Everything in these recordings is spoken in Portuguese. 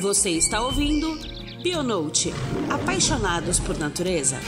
Você está ouvindo Bionote Apaixonados por Natureza.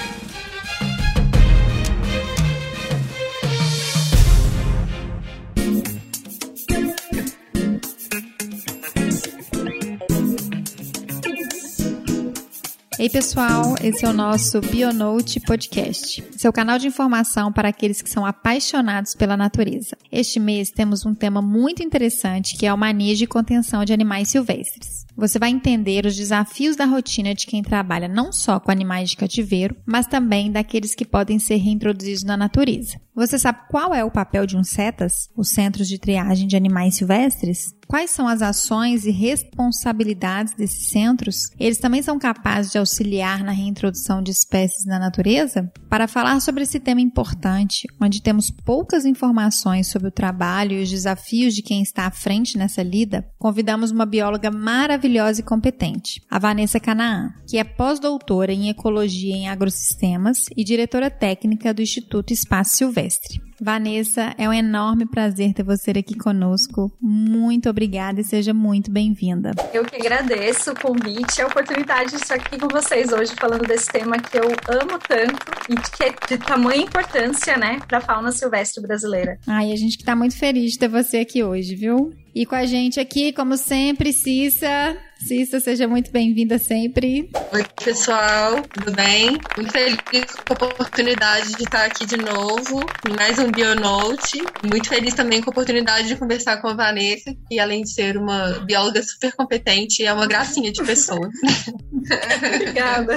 Ei, pessoal, esse é o nosso Bionote Podcast, seu canal de informação para aqueles que são apaixonados pela natureza. Este mês temos um tema muito interessante que é o manejo e contenção de animais silvestres. Você vai entender os desafios da rotina de quem trabalha não só com animais de cativeiro, mas também daqueles que podem ser reintroduzidos na natureza. Você sabe qual é o papel de um CETAS, os Centros de Triagem de Animais Silvestres? Quais são as ações e responsabilidades desses centros? Eles também são capazes de auxiliar na reintrodução de espécies na natureza? Para falar sobre esse tema importante, onde temos poucas informações sobre o trabalho e os desafios de quem está à frente nessa lida, convidamos uma bióloga maravilhosa e competente, a Vanessa Canaã, que é pós-doutora em Ecologia em Agrosistemas e diretora técnica do Instituto Espaço Silvestre. Vanessa, é um enorme prazer ter você aqui conosco. Muito obrigada e seja muito bem-vinda. Eu que agradeço o convite e a oportunidade de estar aqui com vocês hoje falando desse tema que eu amo tanto e que é de tamanha importância, né, para a fauna silvestre brasileira. Ai, a gente que tá muito feliz de ter você aqui hoje, viu? E com a gente aqui, como sempre, Cissa. Cissa, seja muito bem-vinda sempre. Oi, pessoal, tudo bem? Muito feliz com a oportunidade de estar aqui de novo em mais um Bionote. Muito feliz também com a oportunidade de conversar com a Vanessa, que além de ser uma bióloga super competente, é uma gracinha de pessoa. Obrigada.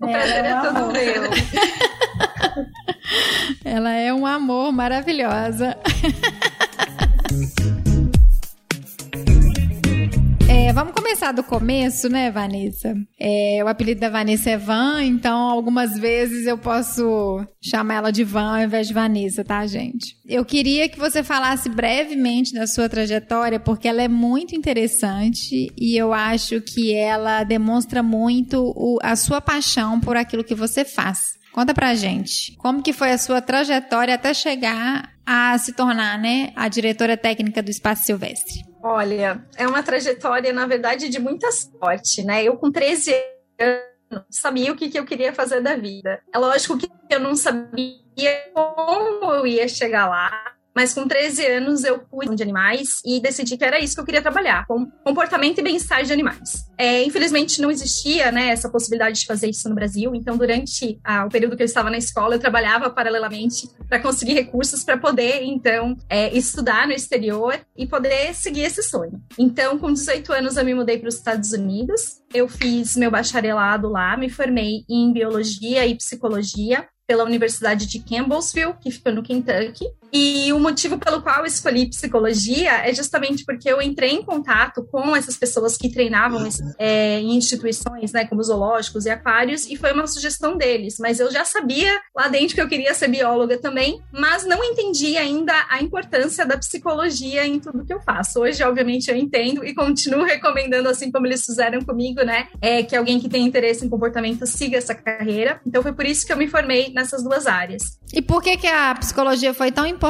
O prazer é, é todo meu. Ela é um amor maravilhosa. vamos começar do começo, né, Vanessa? É, o apelido da Vanessa é Van, então algumas vezes eu posso chamar ela de Van ao invés de Vanessa, tá, gente? Eu queria que você falasse brevemente da sua trajetória, porque ela é muito interessante e eu acho que ela demonstra muito o, a sua paixão por aquilo que você faz. Conta pra gente, como que foi a sua trajetória até chegar a se tornar, né, a diretora técnica do Espaço Silvestre? Olha, é uma trajetória, na verdade, de muita sorte, né? Eu, com 13 anos, sabia o que, que eu queria fazer da vida. É lógico que eu não sabia como eu ia chegar lá, mas com 13 anos eu fui de animais e decidi que era isso que eu queria trabalhar, com comportamento e bem-estar de animais. É, infelizmente não existia né, essa possibilidade de fazer isso no Brasil, então durante ah, o período que eu estava na escola eu trabalhava paralelamente para conseguir recursos para poder então é, estudar no exterior e poder seguir esse sonho. Então com 18 anos eu me mudei para os Estados Unidos, eu fiz meu bacharelado lá, me formei em biologia e psicologia pela Universidade de Campbellsville, que fica no Kentucky. E o motivo pelo qual eu escolhi psicologia é justamente porque eu entrei em contato com essas pessoas que treinavam é, em instituições, né, como zoológicos e aquários, e foi uma sugestão deles. Mas eu já sabia lá dentro que eu queria ser bióloga também, mas não entendi ainda a importância da psicologia em tudo que eu faço. Hoje, obviamente, eu entendo e continuo recomendando, assim como eles fizeram comigo, né, é, que alguém que tem interesse em comportamento siga essa carreira. Então foi por isso que eu me formei nessas duas áreas. E por que, que a psicologia foi tão importante?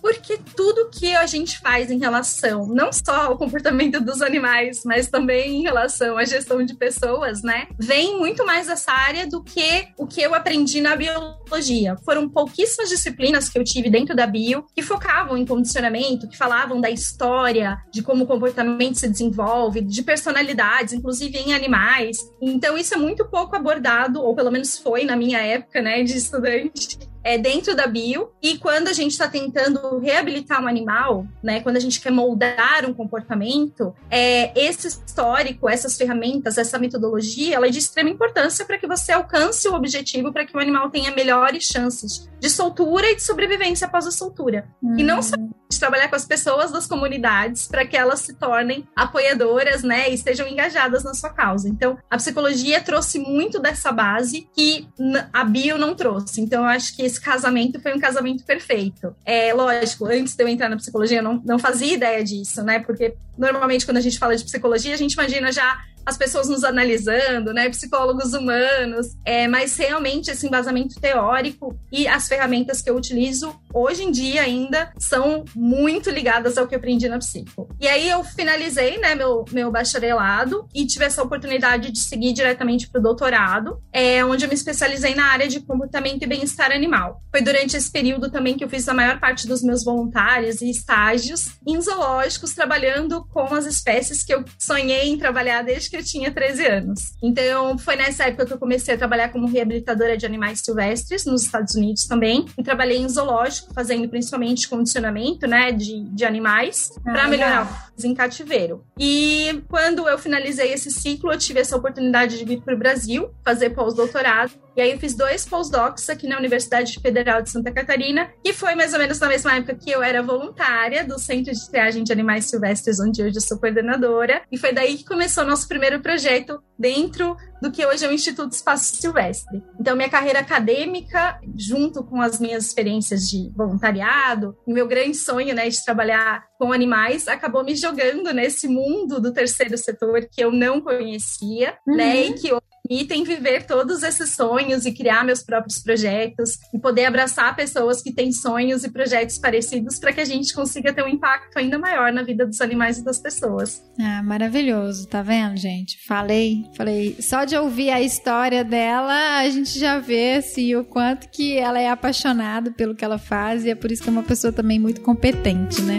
Porque tudo que a gente faz em relação, não só ao comportamento dos animais, mas também em relação à gestão de pessoas, né, vem muito mais dessa área do que o que eu aprendi na biologia. Foram pouquíssimas disciplinas que eu tive dentro da bio que focavam em condicionamento, que falavam da história, de como o comportamento se desenvolve, de personalidades, inclusive em animais. Então, isso é muito pouco abordado, ou pelo menos foi na minha época, né, de estudante é, dentro da bio. E quando a gente está tentando reabilitar um animal, né, quando a gente quer moldar um comportamento, é, esse histórico, essas ferramentas, essa metodologia, ela é de extrema importância para que você alcance o objetivo, para que o animal tenha melhores chances de soltura e de sobrevivência após a soltura. Hum. E não só de trabalhar com as pessoas das comunidades para que elas se tornem apoiadoras, né, e estejam engajadas na sua causa. Então, a psicologia trouxe muito dessa base que a bio não trouxe. Então, eu acho que esse casamento foi um casamento perfeito. É lógico, antes de eu entrar na psicologia, eu não, não fazia ideia disso, né? Porque normalmente quando a gente fala de psicologia, a gente imagina já as pessoas nos analisando, né? Psicólogos humanos, é, mas realmente esse embasamento teórico e as ferramentas que eu utilizo hoje em dia ainda são muito ligadas ao que eu aprendi na psico. E aí eu finalizei, né, meu, meu bacharelado e tive essa oportunidade de seguir diretamente para o doutorado, é, onde eu me especializei na área de comportamento e bem-estar animal. Foi durante esse período também que eu fiz a maior parte dos meus voluntários e estágios em zoológicos, trabalhando com as espécies que eu sonhei em trabalhar desde que eu tinha 13 anos. Então, foi nessa época que eu comecei a trabalhar como reabilitadora de animais silvestres nos Estados Unidos também, e trabalhei em zoológico, fazendo principalmente condicionamento, né, de, de animais, ah, para melhorar em cativeiro. E quando eu finalizei esse ciclo, eu tive essa oportunidade de vir para o Brasil fazer pós-doutorado. E aí eu fiz dois postdocs aqui na Universidade Federal de Santa Catarina, que foi mais ou menos na mesma época que eu era voluntária do Centro de Triagem de Animais Silvestres, onde hoje eu sou coordenadora. E foi daí que começou o nosso primeiro projeto dentro do que hoje é o Instituto Espaço Silvestre. Então, minha carreira acadêmica, junto com as minhas experiências de voluntariado, meu grande sonho né, de trabalhar com animais, acabou me jogando nesse mundo do terceiro setor que eu não conhecia, uhum. né? E que permitem viver todos esses sonhos e criar meus próprios projetos e poder abraçar pessoas que têm sonhos e projetos parecidos para que a gente consiga ter um impacto ainda maior na vida dos animais e das pessoas. Ah, maravilhoso, tá vendo, gente? Falei, falei, só de ouvir a história dela, a gente já vê assim, o quanto que ela é apaixonada pelo que ela faz e é por isso que é uma pessoa também muito competente, né?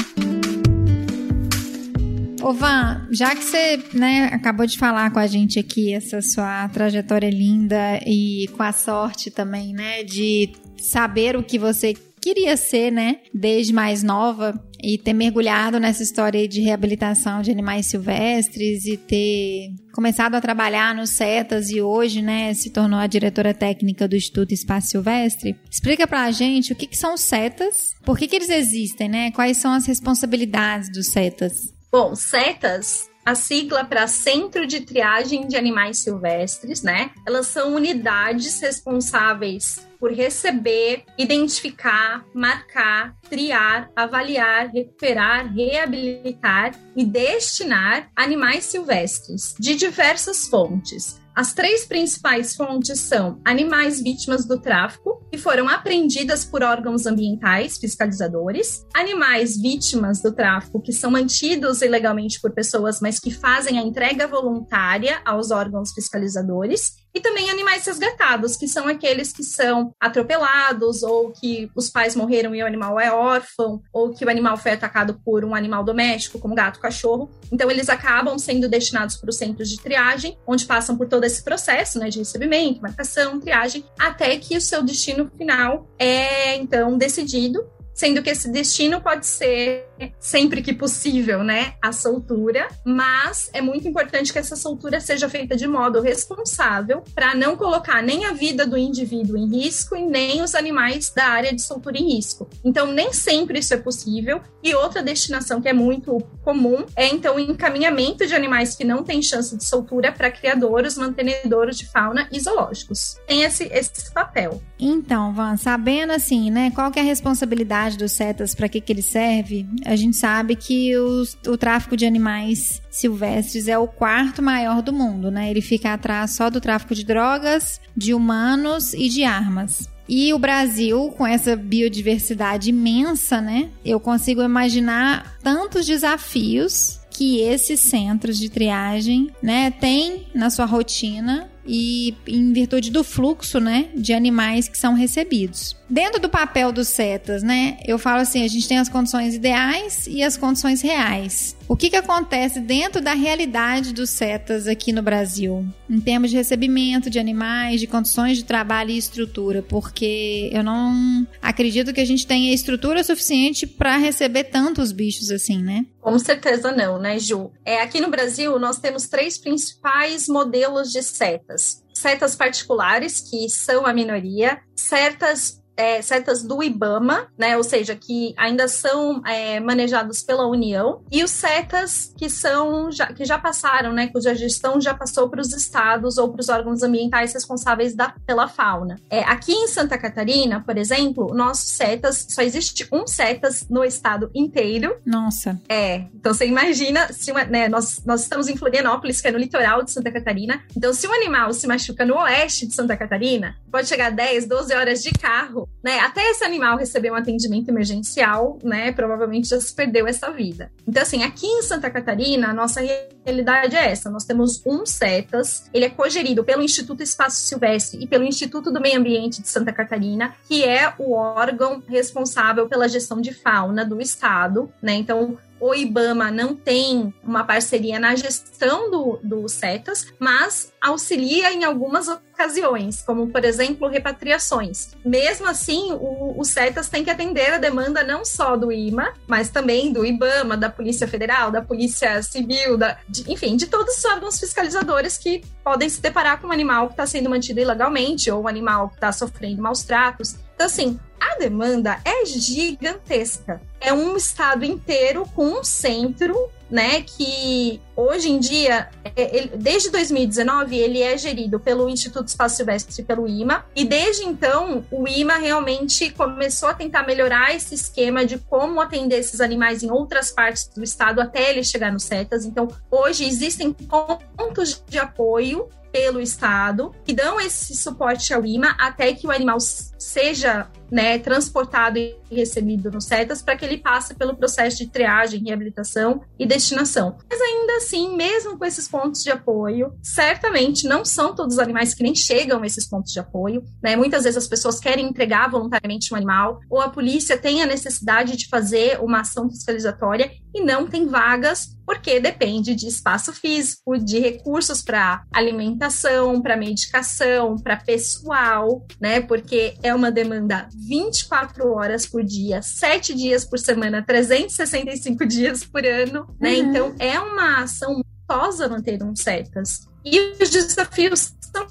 Ô Van, já que você né, acabou de falar com a gente aqui essa sua trajetória linda e com a sorte também, né, de saber o que você queria ser, né, desde mais nova e ter mergulhado nessa história de reabilitação de animais silvestres e ter começado a trabalhar nos CETAS e hoje, né, se tornou a diretora técnica do Instituto Espaço Silvestre. Explica pra gente o que, que são os CETAS, por que, que eles existem, né, quais são as responsabilidades dos CETAS. Bom, CETAS a sigla para Centro de Triagem de Animais Silvestres, né? Elas são unidades responsáveis por receber, identificar, marcar, triar, avaliar, recuperar, reabilitar e destinar animais silvestres de diversas fontes, as três principais fontes são animais vítimas do tráfico, que foram apreendidas por órgãos ambientais fiscalizadores, animais vítimas do tráfico que são mantidos ilegalmente por pessoas, mas que fazem a entrega voluntária aos órgãos fiscalizadores, e também animais resgatados, que são aqueles que são atropelados, ou que os pais morreram e o animal é órfão, ou que o animal foi atacado por um animal doméstico, como gato, cachorro. Então, eles acabam sendo destinados para os centros de triagem, onde passam por todo esse processo né, de recebimento, marcação, triagem, até que o seu destino final é, então, decidido sendo que esse destino pode ser sempre que possível, né, a soltura, mas é muito importante que essa soltura seja feita de modo responsável para não colocar nem a vida do indivíduo em risco e nem os animais da área de soltura em risco. Então, nem sempre isso é possível. E outra destinação que é muito comum é então o encaminhamento de animais que não têm chance de soltura para criadores, mantenedores de fauna e zoológicos. Tem esse, esse papel. Então, Van, sabendo assim, né, qual que é a responsabilidade dos setas, para que que ele serve? A gente sabe que os, o tráfico de animais silvestres é o quarto maior do mundo, né? Ele fica atrás só do tráfico de drogas, de humanos e de armas. E o Brasil, com essa biodiversidade imensa, né? Eu consigo imaginar tantos desafios que esses centros de triagem, né, têm na sua rotina e em virtude do fluxo, né, de animais que são recebidos. Dentro do papel dos setas, né, eu falo assim, a gente tem as condições ideais e as condições reais. O que, que acontece dentro da realidade dos setas aqui no Brasil, em termos de recebimento de animais, de condições de trabalho e estrutura? Porque eu não acredito que a gente tenha estrutura suficiente para receber tantos bichos assim, né? Com certeza não, né, Ju? É, aqui no Brasil, nós temos três principais modelos de setas setas particulares, que são a minoria, setas é, setas do IBAMA, né? Ou seja, que ainda são é, manejados pela União, e os setas que são já, que já passaram, né? Cuja gestão já passou para os estados ou para os órgãos ambientais responsáveis da, pela fauna. É, aqui em Santa Catarina, por exemplo, nossos setas só existe um setas no estado inteiro. Nossa. É. Então você imagina se uma, né, nós, nós estamos em Florianópolis, que é no litoral de Santa Catarina. Então, se um animal se machuca no oeste de Santa Catarina, pode chegar 10, 12 horas de carro, né? Até esse animal receber um atendimento emergencial, né? Provavelmente já se perdeu essa vida. Então, assim, aqui em Santa Catarina, a nossa realidade é essa. Nós temos um CETAS, ele é cogerido pelo Instituto Espaço Silvestre e pelo Instituto do Meio Ambiente de Santa Catarina, que é o órgão responsável pela gestão de fauna do estado, né? Então, o IBAMA não tem uma parceria na gestão do, do CETAS, mas auxilia em algumas ocasiões, como, por exemplo, repatriações. Mesmo assim, o, o CETAS tem que atender a demanda não só do IMA, mas também do IBAMA, da Polícia Federal, da Polícia Civil, da, de, enfim, de todos os órgãos fiscalizadores que podem se deparar com um animal que está sendo mantido ilegalmente ou um animal que está sofrendo maus tratos. Então, assim, a demanda é gigantesca. É um estado inteiro com um centro, né? Que hoje em dia, é, ele, desde 2019, ele é gerido pelo Instituto Espaço Silvestre e pelo IMA. E desde então, o IMA realmente começou a tentar melhorar esse esquema de como atender esses animais em outras partes do estado até ele chegar no CETAS. Então, hoje existem pontos de apoio pelo Estado, que dão esse suporte ao IMA até que o animal seja né, transportado e recebido no CETAS para que ele passe pelo processo de triagem, reabilitação e destinação. Mas ainda assim, mesmo com esses pontos de apoio, certamente não são todos os animais que nem chegam a esses pontos de apoio. Né? Muitas vezes as pessoas querem entregar voluntariamente um animal, ou a polícia tem a necessidade de fazer uma ação fiscalizatória e não tem vagas, porque depende de espaço físico, de recursos para alimentação, para medicação, para pessoal, né? Porque é uma demanda 24 horas por dia, 7 dias por semana, 365 dias por ano, né? Uhum. Então é uma ação custosa manter um setas. E os desafios são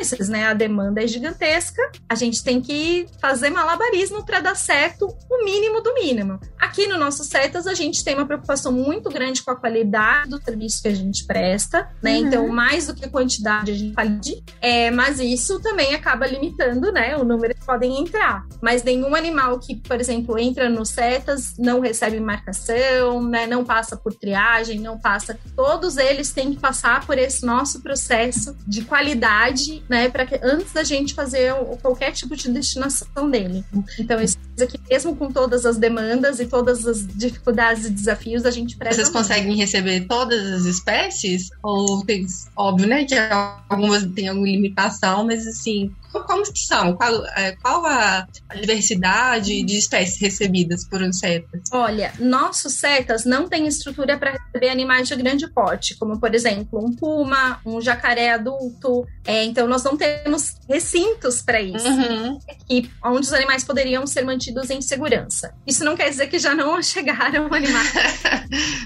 esses, né? A demanda é gigantesca, a gente tem que fazer malabarismo para dar certo o mínimo do mínimo. Aqui no nosso Setas, a gente tem uma preocupação muito grande com a qualidade do serviço que a gente presta, né? Uhum. Então, mais do que quantidade, a gente pode. É, mas isso também acaba limitando, né? O número que podem entrar. Mas nenhum animal que, por exemplo, entra no Setas não recebe marcação, né? Não passa por triagem, não passa. Todos eles têm que passar por esse nosso processo de qualidade né, para que antes da gente fazer qualquer tipo de destinação dele. Então, isso aqui, mesmo com todas as demandas e todas as dificuldades e desafios, a gente presta. Vocês conseguem receber todas as espécies? Ou tem, óbvio, né, que algumas têm alguma limitação, mas assim, como que são? Qual, é, qual a, a, diversidade de espécies recebidas por um setas? Olha, nossos setas não têm estrutura para receber animais de grande porte, como por exemplo um puma, um jacaré adulto. É, então nós não temos recintos para isso, uhum. e, onde os animais poderiam ser mantidos em segurança. Isso não quer dizer que já não chegaram animais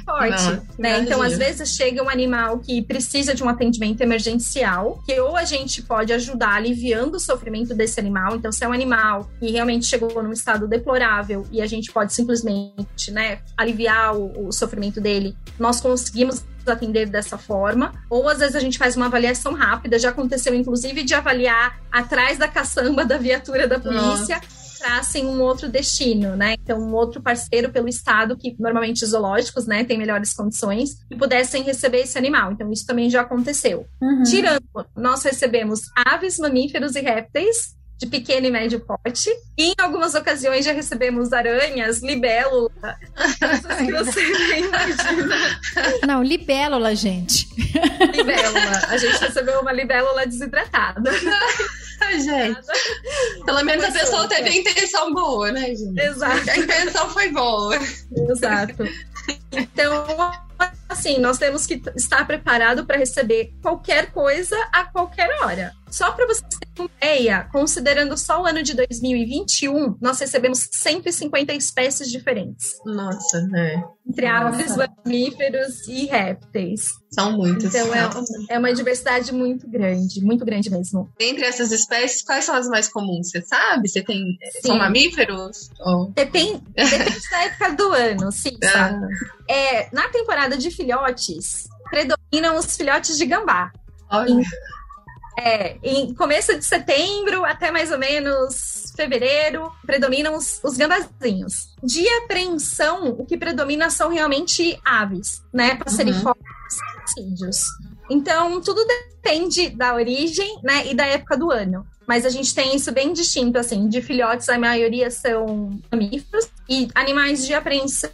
forte, né? Então às vezes chega um animal que precisa de um atendimento emergencial, que ou a gente pode ajudar aliviando do sofrimento desse animal. Então, se é um animal que realmente chegou num estado deplorável e a gente pode simplesmente, né, aliviar o, o sofrimento dele, nós conseguimos atender dessa forma, ou às vezes a gente faz uma avaliação rápida, já aconteceu inclusive de avaliar atrás da caçamba da viatura da polícia. Nossa encontrassem um outro destino, né? Então, um outro parceiro pelo Estado, que normalmente zoológicos, né, tem melhores condições, e pudessem receber esse animal. Então, isso também já aconteceu. Uhum. Tirando, nós recebemos aves, mamíferos e répteis, de pequeno e médio porte. E em algumas ocasiões já recebemos aranhas, libélula, que você imagina. Não, libélula, gente. Libélula. A gente recebeu uma libélula desidratada. Gente. Pelo menos a pessoa teve a intenção boa, né, gente? Exato. A intenção foi boa. Exato. Então, assim, nós temos que estar preparado para receber qualquer coisa a qualquer hora. Só para vocês terem uma ideia, considerando só o ano de 2021, nós recebemos 150 espécies diferentes. Nossa, né? Entre aves, mamíferos e répteis. São muitos. Então é, é, uma diversidade muito grande, muito grande mesmo. Entre essas espécies, quais são as mais comuns? Você sabe? Você tem. Sim. São mamíferos? Ou... Depende, depende da época do ano, sim, ah. É, na temporada de filhotes, predominam os filhotes de gambá. Olha. Em, é, em começo de setembro até mais ou menos fevereiro, predominam os, os gambazinhos. De apreensão, o que predomina são realmente aves, né? Passeriformes, uhum. Então, tudo depende da origem, né, e da época do ano. Mas a gente tem isso bem distinto, assim, de filhotes a maioria são mamíferos e animais de apreensão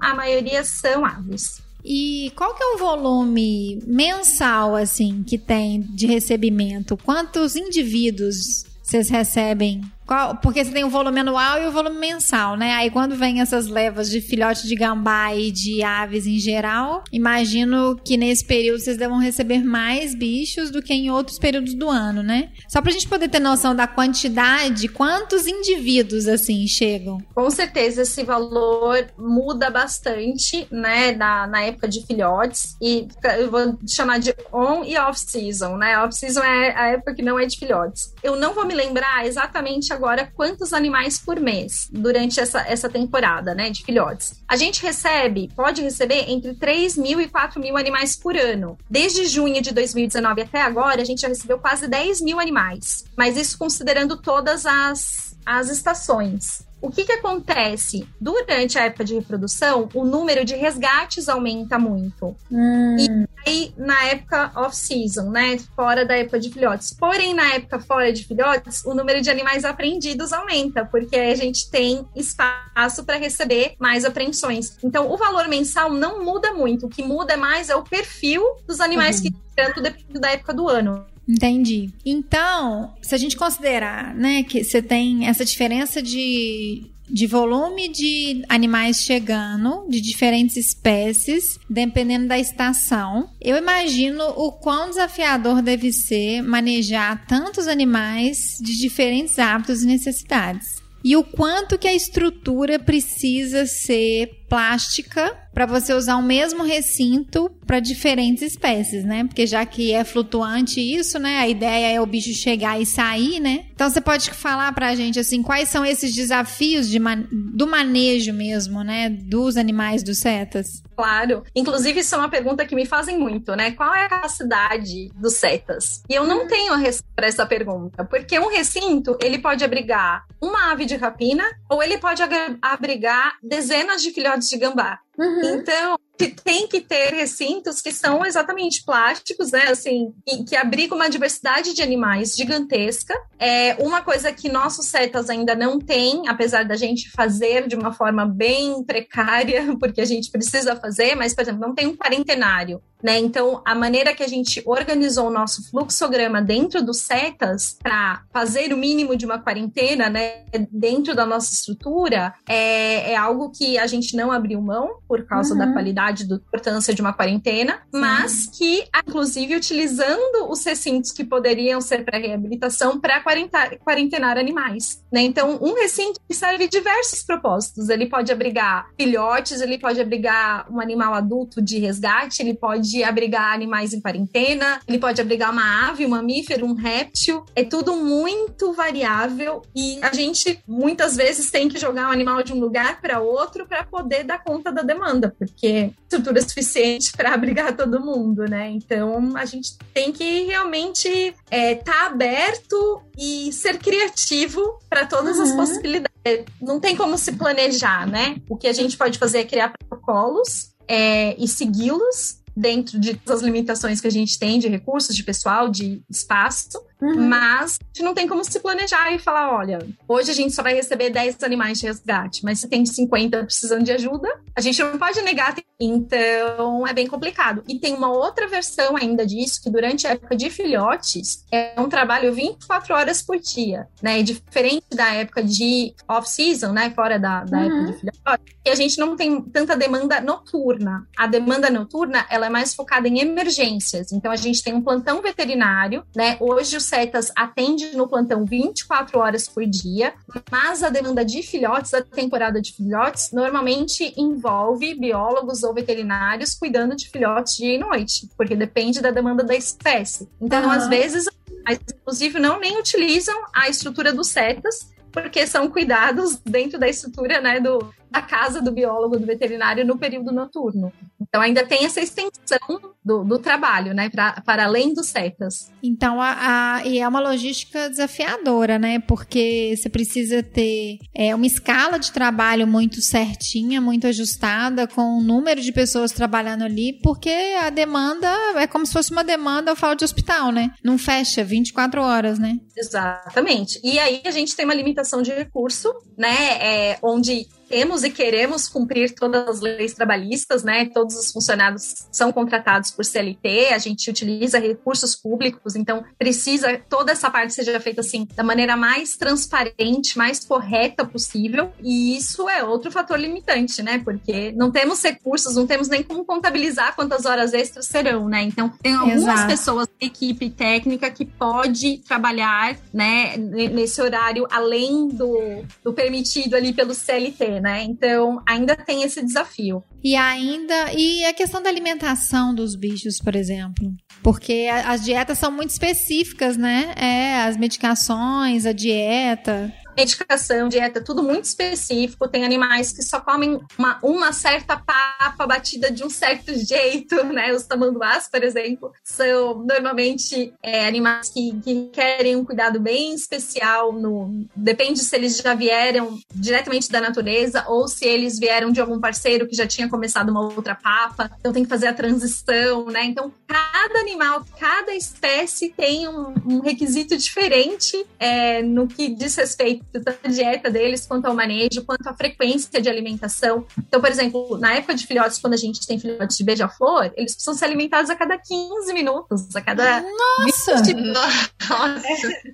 a maioria são aves. E qual que é o volume mensal, assim, que tem de recebimento? Quantos indivíduos vocês recebem qual, porque você tem o volume anual e o volume mensal, né? Aí quando vem essas levas de filhote de gambá e de aves em geral, imagino que nesse período vocês devam receber mais bichos do que em outros períodos do ano, né? Só pra gente poder ter noção da quantidade, quantos indivíduos assim chegam? Com certeza esse valor muda bastante, né, na, na época de filhotes e eu vou chamar de on e off season, né? Off season é a época que não é de filhotes. Eu não vou me lembrar exatamente agora quantos animais por mês durante essa, essa temporada, né, de filhotes. A gente recebe, pode receber entre 3 mil e 4 mil animais por ano. Desde junho de 2019 até agora, a gente já recebeu quase 10 mil animais. Mas isso considerando todas as, as estações. O que, que acontece? Durante a época de reprodução, o número de resgates aumenta muito. Hum. E aí, na época off-season, né? Fora da época de filhotes. Porém, na época fora de filhotes, o número de animais apreendidos aumenta, porque a gente tem espaço para receber mais apreensões. Então, o valor mensal não muda muito. O que muda mais é o perfil dos animais uhum. que tanto depende da época do ano. Entendi. Então, se a gente considerar, né, que você tem essa diferença de de volume de animais chegando, de diferentes espécies, dependendo da estação. Eu imagino o quão desafiador deve ser manejar tantos animais de diferentes hábitos e necessidades. E o quanto que a estrutura precisa ser plástica para você usar o mesmo recinto para diferentes espécies, né? Porque já que é flutuante isso, né? A ideia é o bicho chegar e sair, né? Então você pode falar para a gente assim, quais são esses desafios de man do manejo mesmo, né, dos animais dos setas? Claro. Inclusive isso é uma pergunta que me fazem muito, né? Qual é a capacidade dos setas? E eu não tenho a resposta para essa pergunta, porque um recinto, ele pode abrigar uma ave de rapina ou ele pode abrigar dezenas de filhotes de gambá. Uhum. Então, tem que ter recintos que são exatamente plásticos, né? Assim, que, que abrigam uma diversidade de animais gigantesca. É uma coisa que nossos setas ainda não têm, apesar da gente fazer de uma forma bem precária, porque a gente precisa fazer, mas, por exemplo, não tem um quarentenário. Né? Então, a maneira que a gente organizou o nosso fluxograma dentro dos setas para fazer o mínimo de uma quarentena, né, dentro da nossa estrutura, é, é algo que a gente não abriu mão por causa uhum. da qualidade, da importância de uma quarentena, mas que, inclusive, utilizando os recintos que poderiam ser para reabilitação para quarentenar animais. Né? Então, um recinto serve diversos propósitos. Ele pode abrigar filhotes, ele pode abrigar um animal adulto de resgate, ele pode abrigar animais em quarentena, ele pode abrigar uma ave, um mamífero, um réptil. É tudo muito variável e a gente muitas vezes tem que jogar um animal de um lugar para outro para poder dar conta da demanda, porque estrutura suficiente para abrigar todo mundo, né? Então a gente tem que realmente estar é, tá aberto e ser criativo para todas uhum. as possibilidades. Não tem como se planejar, né? O que a gente pode fazer é criar protocolos é, e segui-los dentro de todas as limitações que a gente tem de recursos, de pessoal, de espaço, Uhum. Mas a gente não tem como se planejar e falar: olha, hoje a gente só vai receber 10 animais de resgate, mas se tem 50 precisando de ajuda, a gente não pode negar. Então é bem complicado. E tem uma outra versão ainda disso, que durante a época de filhotes é um trabalho 24 horas por dia, né? Diferente da época de off-season, né? Fora da, da uhum. época de filhotes, e a gente não tem tanta demanda noturna. A demanda noturna ela é mais focada em emergências. Então a gente tem um plantão veterinário, né? Hoje os Setas atende no plantão 24 horas por dia, mas a demanda de filhotes, a temporada de filhotes, normalmente envolve biólogos ou veterinários cuidando de filhotes dia e noite, porque depende da demanda da espécie. Então, uhum. às vezes, inclusive, não nem utilizam a estrutura dos setas, porque são cuidados dentro da estrutura né, do, da casa do biólogo, do veterinário no período noturno. Então ainda tem essa extensão do, do trabalho, né, pra, para além dos setas. Então, a, a, e é uma logística desafiadora, né, porque você precisa ter é, uma escala de trabalho muito certinha, muito ajustada, com o número de pessoas trabalhando ali, porque a demanda é como se fosse uma demanda, eu falo de hospital, né, não fecha 24 horas, né. Exatamente. E aí a gente tem uma limitação de recurso, né, é, onde temos e queremos cumprir todas as leis trabalhistas, né? Todos os funcionários são contratados por CLT, a gente utiliza recursos públicos, então precisa toda essa parte seja feita assim da maneira mais transparente, mais correta possível. E isso é outro fator limitante, né? Porque não temos recursos, não temos nem como contabilizar quantas horas extras serão, né? Então tem algumas Exato. pessoas da equipe técnica que pode trabalhar, né, nesse horário além do, do permitido ali pelo CLT né? Então ainda tem esse desafio. E ainda. E a questão da alimentação dos bichos, por exemplo? Porque as dietas são muito específicas, né? É, as medicações, a dieta medicação, dieta, tudo muito específico. Tem animais que só comem uma, uma certa papa batida de um certo jeito, né? Os tamanduás, por exemplo, são normalmente é, animais que, que querem um cuidado bem especial. No, depende se eles já vieram diretamente da natureza ou se eles vieram de algum parceiro que já tinha começado uma outra papa. Então tem que fazer a transição, né? Então cada animal, cada espécie tem um, um requisito diferente é, no que diz respeito tanto a dieta deles, quanto ao manejo, quanto à frequência de alimentação. Então, por exemplo, na época de filhotes, quando a gente tem filhotes de beija-flor, eles precisam ser alimentados a cada 15 minutos, a cada Nossa! 20 Nossa!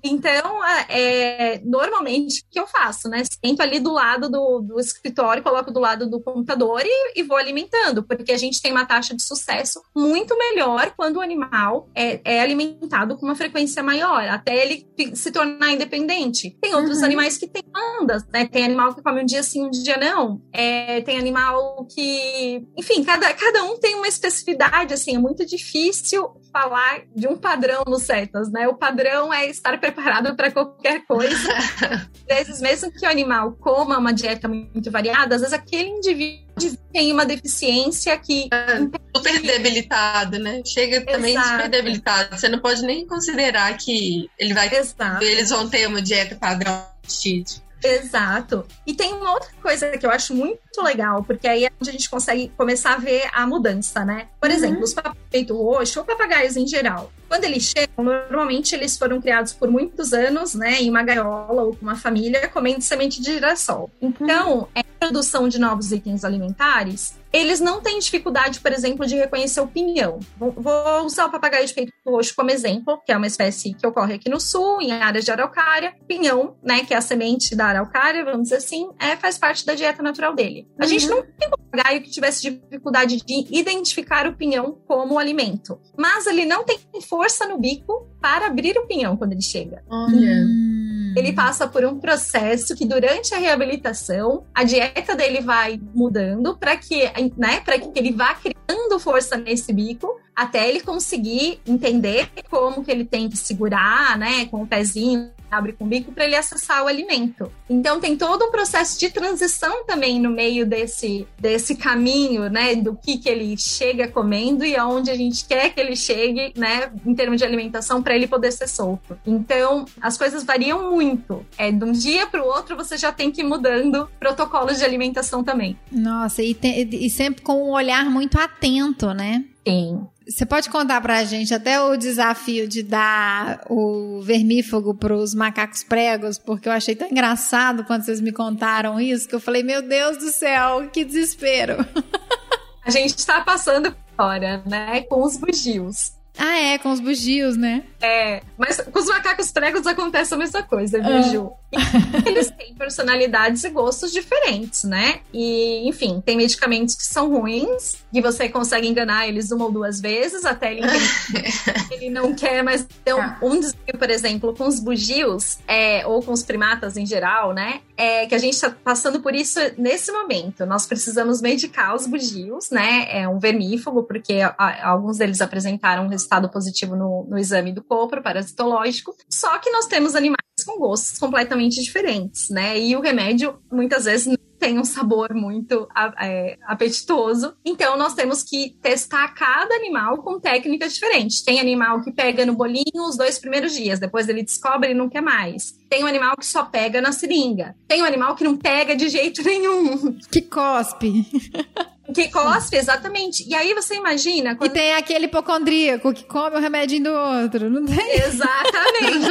Então, é, normalmente, o que eu faço, né? Sento ali do lado do, do escritório, coloco do lado do computador e, e, vou alimentando, porque a gente tem uma taxa de sucesso muito melhor quando o animal é, é alimentado com uma frequência maior, até ele se tornar independente. Tem outros uhum. animais que têm andas, né? Tem animal que come um dia sim, um dia não. É, tem animal que, enfim, cada, cada um tem uma especificidade, assim, é muito difícil falar de um padrão nos setas, né? O padrão é estar preparado para qualquer coisa. às vezes, mesmo que o animal coma uma dieta muito variada, às vezes aquele indivíduo tem uma deficiência que. É, super debilitado, né? Chega também Exato. super debilitado. Você não pode nem considerar que ele vai, Exato. eles vão ter uma dieta padrão Exato. E tem uma outra coisa que eu acho muito legal, porque aí é onde a gente consegue começar a ver a mudança, né? Por uhum. exemplo, os papagaios peito roxo, ou papagaios em geral, quando eles chegam, normalmente eles foram criados por muitos anos, né, em uma gaiola ou com uma família, comendo semente de girassol. Então, uhum. a produção de novos itens alimentares eles não têm dificuldade, por exemplo, de reconhecer o pinhão. Vou usar o papagaio de peito roxo como exemplo, que é uma espécie que ocorre aqui no sul, em áreas de araucária. Pinhão, né, que é a semente da araucária, vamos dizer assim, é, faz parte da dieta natural dele. A uhum. gente não tem papagaio que tivesse dificuldade de identificar o pinhão como alimento, mas ele não tem força no bico para abrir o pinhão quando ele chega. Olha. Ele passa por um processo que durante a reabilitação a dieta dele vai mudando para que, né, para que ele vá criando força nesse bico até ele conseguir entender como que ele tem que segurar, né, com o pezinho abre com o bico para ele acessar o alimento. Então tem todo um processo de transição também no meio desse, desse caminho, né, do que que ele chega comendo e aonde a gente quer que ele chegue, né, em termos de alimentação para ele poder ser solto. Então as coisas variam muito. É de um dia para o outro você já tem que ir mudando protocolos de alimentação também. Nossa, e, te, e sempre com um olhar muito atento, né? Sim. Você pode contar pra gente até o desafio de dar o vermífugo pros macacos pregos, porque eu achei tão engraçado quando vocês me contaram isso, que eu falei, meu Deus do céu, que desespero. A gente está passando fora, né, com os bugios. Ah, é, com os bugios, né? É, mas com os macacos pregos acontece a mesma coisa, viu, ah. Ju? Eles têm personalidades e gostos diferentes, né? E, enfim, tem medicamentos que são ruins, que você consegue enganar eles uma ou duas vezes, até ele ele não quer, mas então, um desafio, por exemplo, com os bugios, é, ou com os primatas em geral, né? É que a gente está passando por isso nesse momento. Nós precisamos medicar os bugios, né? É um vermífugo, porque a, alguns deles apresentaram resultado positivo no, no exame do copro parasitológico. Só que nós temos animais com gostos completamente diferentes, né? E o remédio muitas vezes não tem um sabor muito é, apetitoso. Então, nós temos que testar cada animal com técnicas diferentes. Tem animal que pega no bolinho os dois primeiros dias, depois ele descobre e não quer mais. Tem um animal que só pega na seringa. Tem um animal que não pega de jeito nenhum. Que cospe. Que cospe, exatamente. E aí você imagina. Quando... E tem aquele hipocondríaco que come o remedinho do outro, não tem? Exatamente.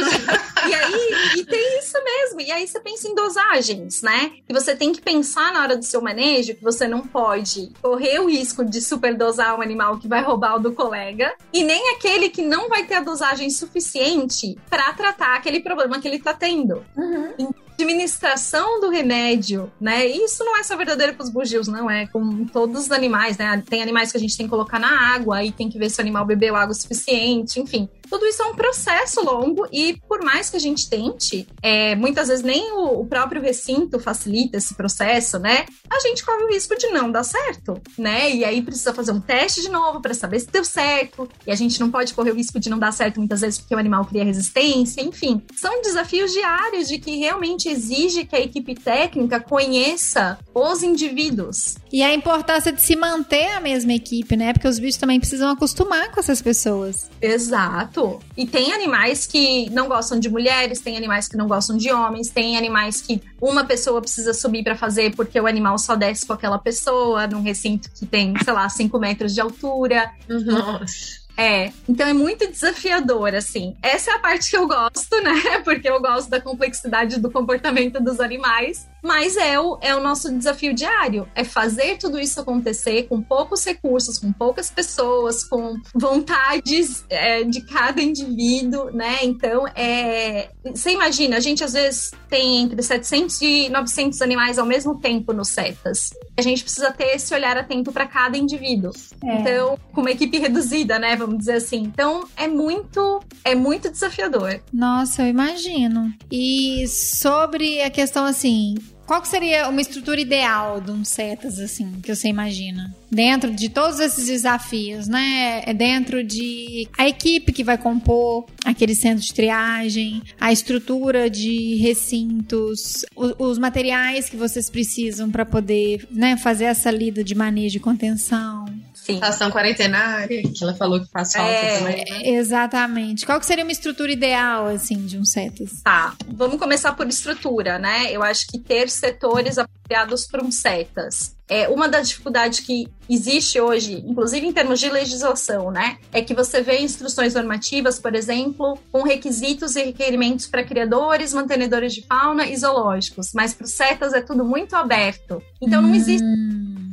e aí, e tem isso mesmo. E aí você pensa em dosagens, né? E você tem que pensar na hora do seu manejo que você não pode correr o risco de superdosar um animal que vai roubar o do colega, e nem aquele que não vai ter a dosagem suficiente para tratar aquele problema que ele tá tendo. Uhum administração do remédio, né? Isso não é só verdadeiro com os bugios, não é com todos os animais, né? Tem animais que a gente tem que colocar na água e tem que ver se o animal bebeu água suficiente, enfim. Tudo isso é um processo longo e por mais que a gente tente, é, muitas vezes nem o, o, próprio recinto facilita esse processo, né? A gente corre o risco de não dar certo, né? E aí precisa fazer um teste de novo para saber se deu certo. E a gente não pode correr o risco de não dar certo muitas vezes porque o animal cria resistência, enfim. São desafios diários de que realmente exige que a equipe técnica conheça os indivíduos. E a importância de se manter a mesma equipe, né? Porque os bichos também precisam acostumar com essas pessoas. Exato. E tem animais que não gostam de mulheres, tem animais que não gostam de homens, tem animais que uma pessoa precisa subir para fazer porque o animal só desce com aquela pessoa num recinto que tem, sei lá, 5 metros de altura. Nossa. É, então é muito desafiador, assim. Essa é a parte que eu gosto, né? Porque eu gosto da complexidade do comportamento dos animais. Mas é o, é o nosso desafio diário. É fazer tudo isso acontecer com poucos recursos, com poucas pessoas, com vontades é, de cada indivíduo, né? Então, é, você imagina, a gente às vezes tem entre 700 e 900 animais ao mesmo tempo no CETAS. A gente precisa ter esse olhar atento para cada indivíduo. É. Então, com uma equipe reduzida, né? Vamos dizer assim. Então, é muito, é muito desafiador. Nossa, eu imagino. E sobre a questão assim, qual seria uma estrutura ideal de um CETAS, assim, que você imagina? Dentro de todos esses desafios, né? É dentro de a equipe que vai compor aquele centro de triagem, a estrutura de recintos, os, os materiais que vocês precisam para poder né, fazer essa lida de manejo e contenção. Sim. Estação quarentenária, que ela falou que faz falta é, também. Né? Exatamente. Qual que seria uma estrutura ideal, assim, de um CETAS? Tá, vamos começar por estrutura, né? Eu acho que ter setores apropriados para um CETAS. É, uma das dificuldades que existe hoje, inclusive em termos de legislação, né, é que você vê instruções normativas, por exemplo, com requisitos e requerimentos para criadores, mantenedores de fauna e zoológicos, mas para os CETAS é tudo muito aberto. Então hum. não existe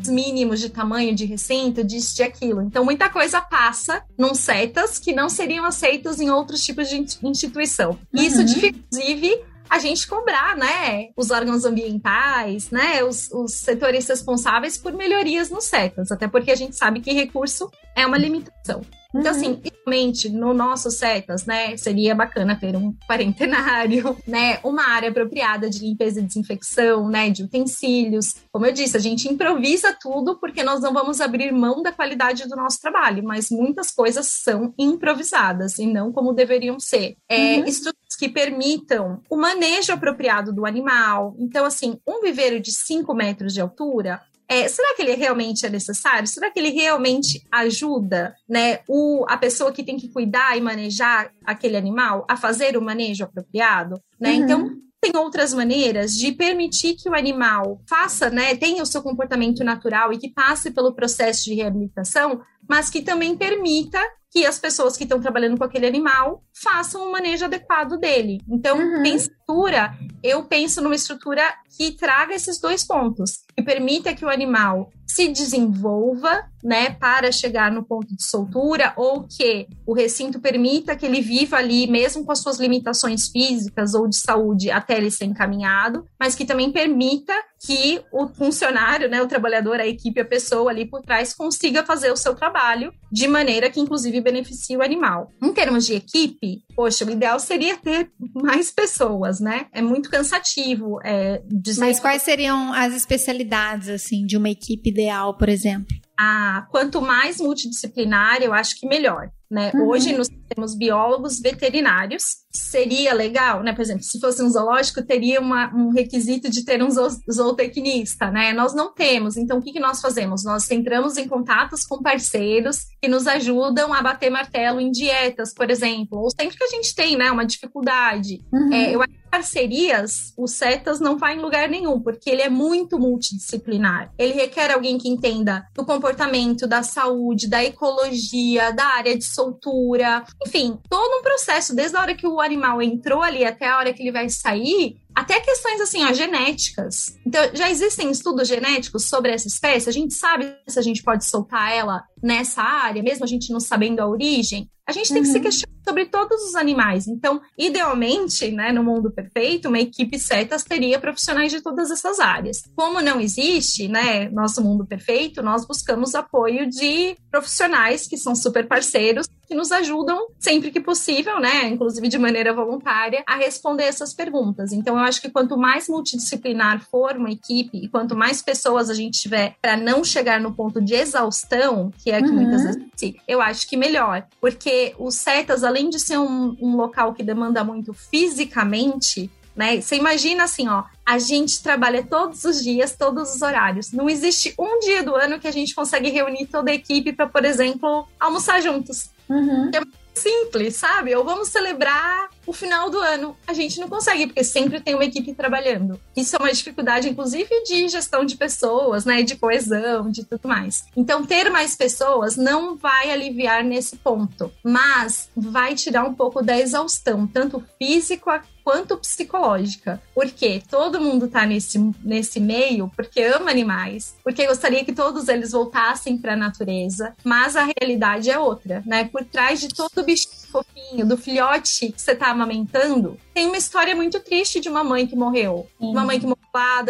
mínimos de tamanho de recinto, disso, de aquilo. Então, muita coisa passa num setas que não seriam aceitos em outros tipos de instituição. Uhum. Isso dificulta, inclusive, a gente cobrar, né, os órgãos ambientais, né, os, os setores responsáveis por melhorias nos setas, até porque a gente sabe que recurso é uma limitação. Então, assim, uhum. realmente, no nosso CETAS, né, seria bacana ter um quarentenário, né, uma área apropriada de limpeza e desinfecção, né, de utensílios. Como eu disse, a gente improvisa tudo porque nós não vamos abrir mão da qualidade do nosso trabalho, mas muitas coisas são improvisadas e não como deveriam ser. É, uhum. Estruturas que permitam o manejo apropriado do animal. Então, assim, um viveiro de 5 metros de altura, é, será que ele realmente é necessário? Será que ele realmente ajuda né, o, a pessoa que tem que cuidar e manejar aquele animal a fazer o manejo apropriado? Né? Uhum. Então, tem outras maneiras de permitir que o animal faça, né, tenha o seu comportamento natural e que passe pelo processo de reabilitação, mas que também permita que as pessoas que estão trabalhando com aquele animal façam o um manejo adequado dele. Então, uhum. estrutura, eu penso numa estrutura que traga esses dois pontos, que permita que o animal se desenvolva, né, para chegar no ponto de soltura, ou que o recinto permita que ele viva ali, mesmo com as suas limitações físicas ou de saúde, até ele ser encaminhado, mas que também permita que o funcionário, né, o trabalhador, a equipe, a pessoa ali por trás consiga fazer o seu trabalho de maneira que, inclusive, beneficie o animal. Em termos de equipe, poxa, o ideal seria ter mais pessoas, né? É muito cansativo. É. Mas quais seriam as especialidades, assim, de uma equipe ideal, por exemplo? Ah, quanto mais multidisciplinar, eu acho que melhor. Né? Uhum. Hoje nós temos biólogos veterinários. Seria legal, né? Por exemplo, se fosse um zoológico, teria uma, um requisito de ter um zootecnista, né? Nós não temos. Então, o que, que nós fazemos? Nós entramos em contatos com parceiros que nos ajudam a bater martelo em dietas, por exemplo, ou sempre que a gente tem, né, uma dificuldade. Uhum. É, eu acho que parcerias, o CETAS não vai em lugar nenhum, porque ele é muito multidisciplinar. Ele requer alguém que entenda do comportamento, da saúde, da ecologia, da área de soltura, enfim, todo um processo, desde a hora que o animal entrou ali até a hora que ele vai sair, até questões assim, ó, genéticas. Então, já existem estudos genéticos sobre essa espécie? A gente sabe se a gente pode soltar ela nessa área, mesmo a gente não sabendo a origem? A gente tem uhum. que se uhum. questionar sobre todos os animais. Então, idealmente, né, no mundo perfeito, uma equipe CETAS teria profissionais de todas essas áreas. Como não existe, né, nosso mundo perfeito, nós buscamos apoio de profissionais que são super parceiros que nos ajudam sempre que possível, né, inclusive de maneira voluntária, a responder essas perguntas. Então, eu acho que quanto mais multidisciplinar for uma equipe e quanto mais pessoas a gente tiver para não chegar no ponto de exaustão, que é que uhum. muitas vezes eu acho que melhor, porque os CETAS, além de ser um, um local que demanda muito fisicamente, né? Você imagina assim, ó, a gente trabalha todos os dias, todos os horários. Não existe um dia do ano que a gente consegue reunir toda a equipe para, por exemplo, almoçar juntos. Uhum. É simples, sabe? Ou vamos celebrar o final do ano. A gente não consegue, porque sempre tem uma equipe trabalhando. Isso é uma dificuldade, inclusive, de gestão de pessoas, né? De coesão, de tudo mais. Então, ter mais pessoas não vai aliviar nesse ponto, mas vai tirar um pouco da exaustão, tanto física quanto psicológica. Porque todo mundo tá nesse, nesse meio porque ama animais, porque gostaria que todos eles voltassem para a natureza, mas a realidade é outra, né? Por trás de todo bicho fofinho, do filhote que você tá amamentando, tem uma história muito triste de uma mãe que morreu. Sim. Uma mãe que morreu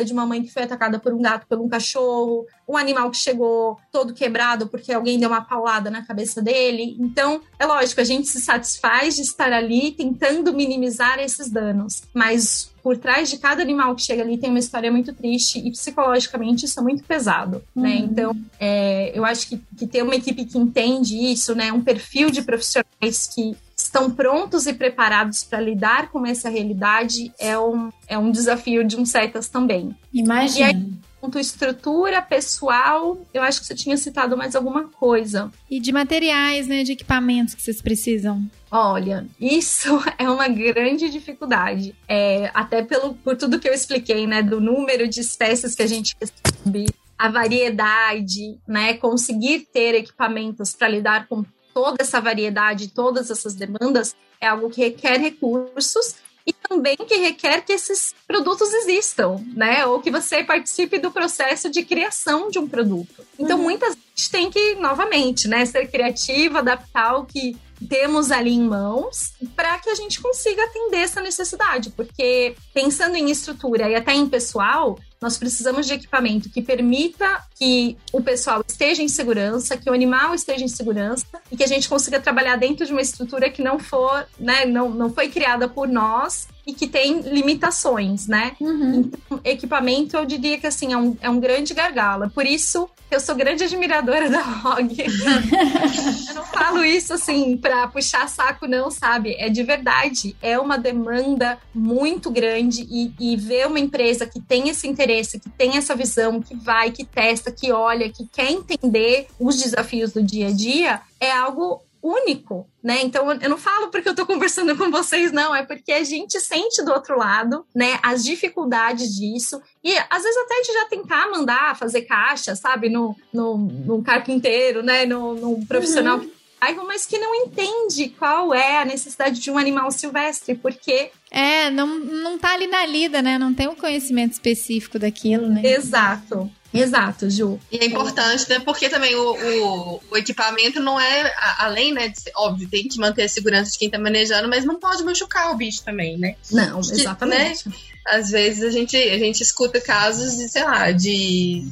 de uma mãe que foi atacada por um gato, por um cachorro, um animal que chegou todo quebrado porque alguém deu uma paulada na cabeça dele. Então, é lógico, a gente se satisfaz de estar ali tentando minimizar esses danos, mas por trás de cada animal que chega ali tem uma história muito triste e psicologicamente isso é muito pesado, né? uhum. né? Então, é, eu acho que, que ter uma equipe que entende isso, né? Um perfil de profissionais que estão prontos e preparados para lidar com essa realidade é um, é um desafio de um CETAS também. Imagina. Quanto estrutura pessoal, eu acho que você tinha citado mais alguma coisa. E de materiais, né, de equipamentos que vocês precisam. Olha, isso é uma grande dificuldade. É, até pelo, por tudo que eu expliquei, né, do número de espécies que a gente recebe, a variedade, né, conseguir ter equipamentos para lidar com toda essa variedade, todas essas demandas, é algo que requer recursos e também que requer que esses produtos existam, né? Ou que você participe do processo de criação de um produto. Então, uhum. muitas vezes tem que, novamente, né, ser criativo, adaptar o que temos ali em mãos para que a gente consiga atender essa necessidade, porque pensando em estrutura e até em pessoal, nós precisamos de equipamento que permita que o pessoal esteja em segurança, que o animal esteja em segurança e que a gente consiga trabalhar dentro de uma estrutura que não for, né, não, não foi criada por nós e que tem limitações, né? Uhum. Então, equipamento, eu diria que assim, é um, é um grande gargalo. Por isso, eu sou grande admiradora da ROG. eu não falo isso assim para puxar saco, não, sabe? É de verdade. É uma demanda muito grande e, e ver uma empresa que tem esse interesse, que tem essa visão, que vai, que testa, que olha, que quer entender os desafios do dia a dia, é algo único, né? Então eu não falo porque eu tô conversando com vocês, não, é porque a gente sente do outro lado, né, as dificuldades disso. E às vezes até de já tentar mandar fazer caixa, sabe, no, no, no carpinteiro, né, no, no profissional uhum. que bairro, mas que não entende qual é a necessidade de um animal silvestre, porque é, não, não tá ali na lida, né? Não tem um conhecimento específico daquilo, né? Exato. Exato, Ju. E é importante, né? Porque também o, o, o, equipamento não é, além, né, de óbvio, tem que manter a segurança de quem tá manejando, mas não pode machucar o bicho também, né? Não, exatamente. Né? Às vezes a gente, a gente escuta casos de, sei lá, de.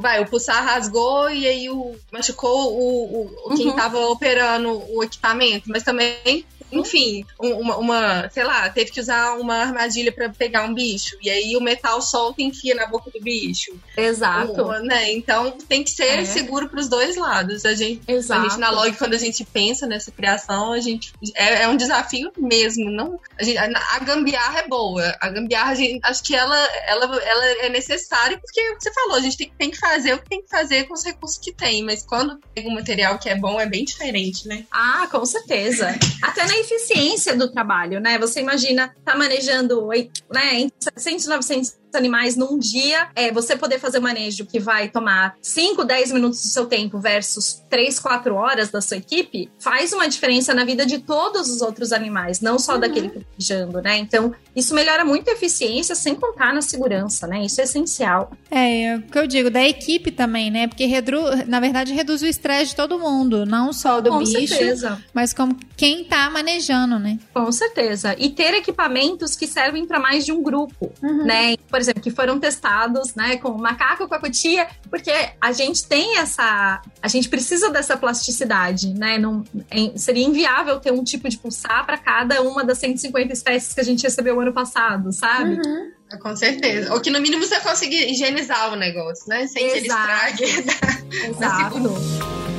Vai, o pulsar rasgou e aí o, machucou o, o, quem uhum. tava operando o equipamento, mas também enfim, uma, uma, sei lá, teve que usar uma armadilha para pegar um bicho. E aí o metal solta e enfia na boca do bicho. Exato. Uma, né? Então tem que ser é. seguro para os dois lados. A gente, Exato. a gente, na log, quando a gente pensa nessa criação, a gente é, é um desafio mesmo. Não, a, gente, a, gambiarra é boa. A gambiarra, a gente, acho que ela, ela, ela é necessária porque você falou, a gente tem, tem que fazer o que tem que fazer com os recursos que tem. Mas quando pega um material que é bom, é bem diferente, né? Ah, com certeza. Até na eficiência do trabalho, né? Você imagina tá manejando né, 700, 900 animais num dia, é, você poder fazer manejo que vai tomar 5, 10 minutos do seu tempo versus 3, 4 horas da sua equipe, faz uma diferença na vida de todos os outros animais, não só uhum. daquele que está manejando, né? Então, isso melhora muito a eficiência, sem contar na segurança, né? Isso é essencial. É, é o que eu digo, da equipe também, né? Porque, redu na verdade, reduz o estresse de todo mundo, não só do Com bicho, certeza. mas como quem tá manejando, né? Com certeza. E ter equipamentos que servem para mais de um grupo, uhum. né? Por exemplo, que foram testados, né, com o macaco, com a cutia, porque a gente tem essa, a gente precisa dessa plasticidade, né? Não, é, seria inviável ter um tipo de pulsar para cada uma das 150 espécies que a gente recebeu ano passado, sabe? Uhum. Com certeza. Ou que no mínimo você consiga higienizar o negócio, né? Sem Exato. que ele estrague. Exato.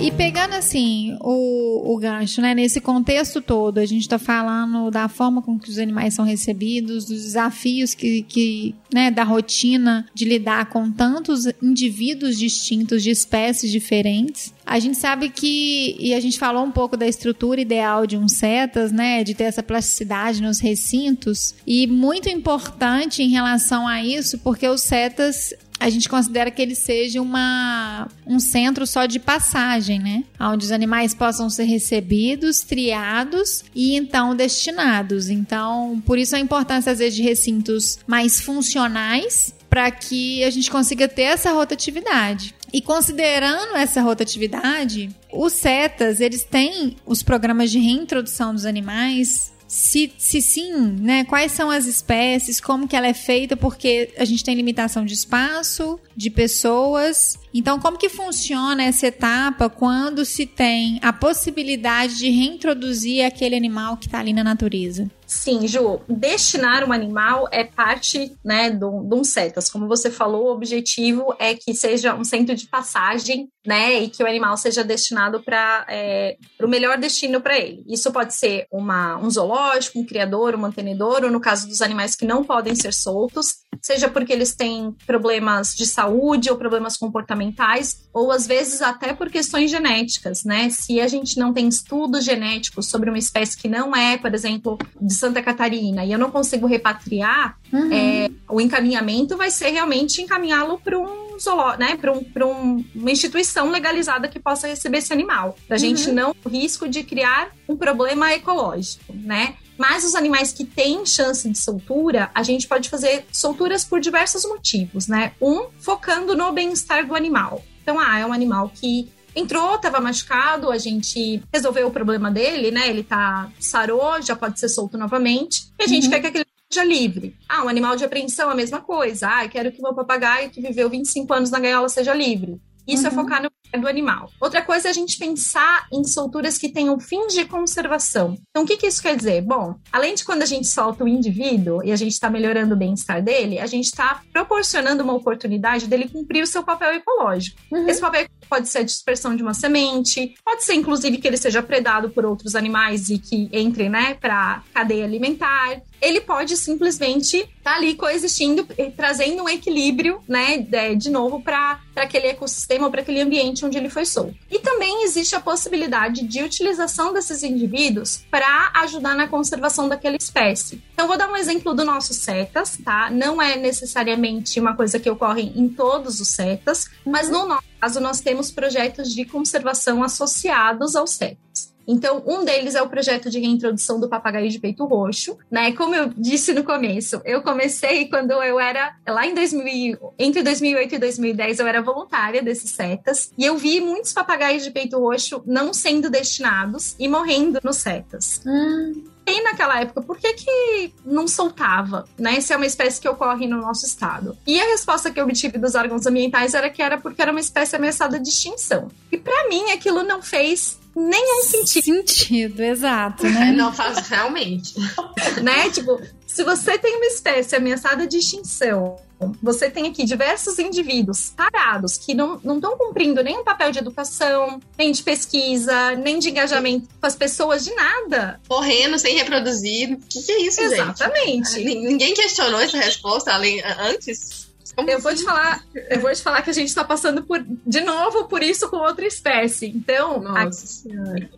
E pegando assim o, o gancho, né? Nesse contexto todo, a gente está falando da forma com que os animais são recebidos, dos desafios que, que né, da rotina de lidar com tantos indivíduos distintos de espécies diferentes. A gente sabe que, e a gente falou um pouco da estrutura ideal de um setas, né, de ter essa plasticidade nos recintos, e muito importante em relação a isso, porque os setas a gente considera que ele seja uma, um centro só de passagem, né? Onde os animais possam ser recebidos, triados e então destinados. Então, por isso a importância, às vezes, de recintos mais funcionais para que a gente consiga ter essa rotatividade. E considerando essa rotatividade, os CETAs, eles têm os programas de reintrodução dos animais se, se sim, né, quais são as espécies, como que ela é feita, porque a gente tem limitação de espaço, de pessoas. Então, como que funciona essa etapa quando se tem a possibilidade de reintroduzir aquele animal que está ali na natureza? Sim, Ju, destinar um animal é parte, né, de um CETAS. Como você falou, o objetivo é que seja um centro de passagem, né, e que o animal seja destinado para é, o melhor destino para ele. Isso pode ser uma, um zoológico, um criador, um mantenedor, ou no caso dos animais que não podem ser soltos, seja porque eles têm problemas de saúde ou problemas comportamentais, ou às vezes até por questões genéticas, né? Se a gente não tem estudos genéticos sobre uma espécie que não é, por exemplo, de Santa Catarina, e eu não consigo repatriar, uhum. é, o encaminhamento vai ser realmente encaminhá-lo para um né, para um, um, uma instituição legalizada que possa receber esse animal. Para a uhum. gente não o risco de criar um problema ecológico, né? Mas os animais que têm chance de soltura, a gente pode fazer solturas por diversos motivos, né? Um, focando no bem-estar do animal. Então, ah, é um animal que entrou, estava machucado, a gente resolveu o problema dele, né? Ele tá sarou, já pode ser solto novamente. E a gente uhum. quer que aquele seja livre. Ah, um animal de apreensão, a mesma coisa. Ah, eu quero que meu papagaio que viveu 25 anos na gaiola seja livre. Isso é uhum. é focar no do animal. Outra coisa é a gente pensar em solturas que tenham fins de conservação. Então, o que, que isso quer dizer? Bom, além de quando a gente solta o indivíduo e a gente está melhorando o bem-estar dele, a gente está proporcionando uma oportunidade dele cumprir o seu papel ecológico. Uhum. Esse papel pode ser a dispersão de uma semente, pode ser inclusive que ele seja predado por outros animais e que entre, né, para cadeia alimentar ele pode simplesmente estar tá ali coexistindo, trazendo um equilíbrio, né, de novo para aquele ecossistema para aquele ambiente ambiente onde ele foi solto. E também existe a possibilidade de utilização desses indivíduos para ajudar na conservação daquela espécie. Então, vou dar um exemplo do nosso CETAS, tá? Não é necessariamente uma coisa que ocorre em todos os CETAS, mas no nosso caso, nós temos projetos de conservação associados ao CETAS. Então, um deles é o projeto de reintrodução do papagaio de peito roxo, né? Como eu disse no começo, eu comecei quando eu era lá em 2000, entre 2008 e 2010, eu era voluntária desses setas e eu vi muitos papagaios de peito roxo não sendo destinados e morrendo nos setas. Hum e naquela época, por que, que não soltava, né? Se é uma espécie que ocorre no nosso estado. E a resposta que eu obtive dos órgãos ambientais era que era porque era uma espécie ameaçada de extinção. E para mim aquilo não fez nenhum sentido. Sentido, exato, né? Não faz realmente. né? Tipo, se você tem uma espécie ameaçada de extinção, você tem aqui diversos indivíduos parados que não estão cumprindo nenhum papel de educação, nem de pesquisa, nem de engajamento com as pessoas, de nada. Morrendo sem reproduzir. O que, que, é isso, Exatamente. gente? Exatamente. Ninguém questionou essa resposta além, antes? Como eu assim? vou te falar, eu vou te falar que a gente está passando por de novo por isso com outra espécie. Então, a,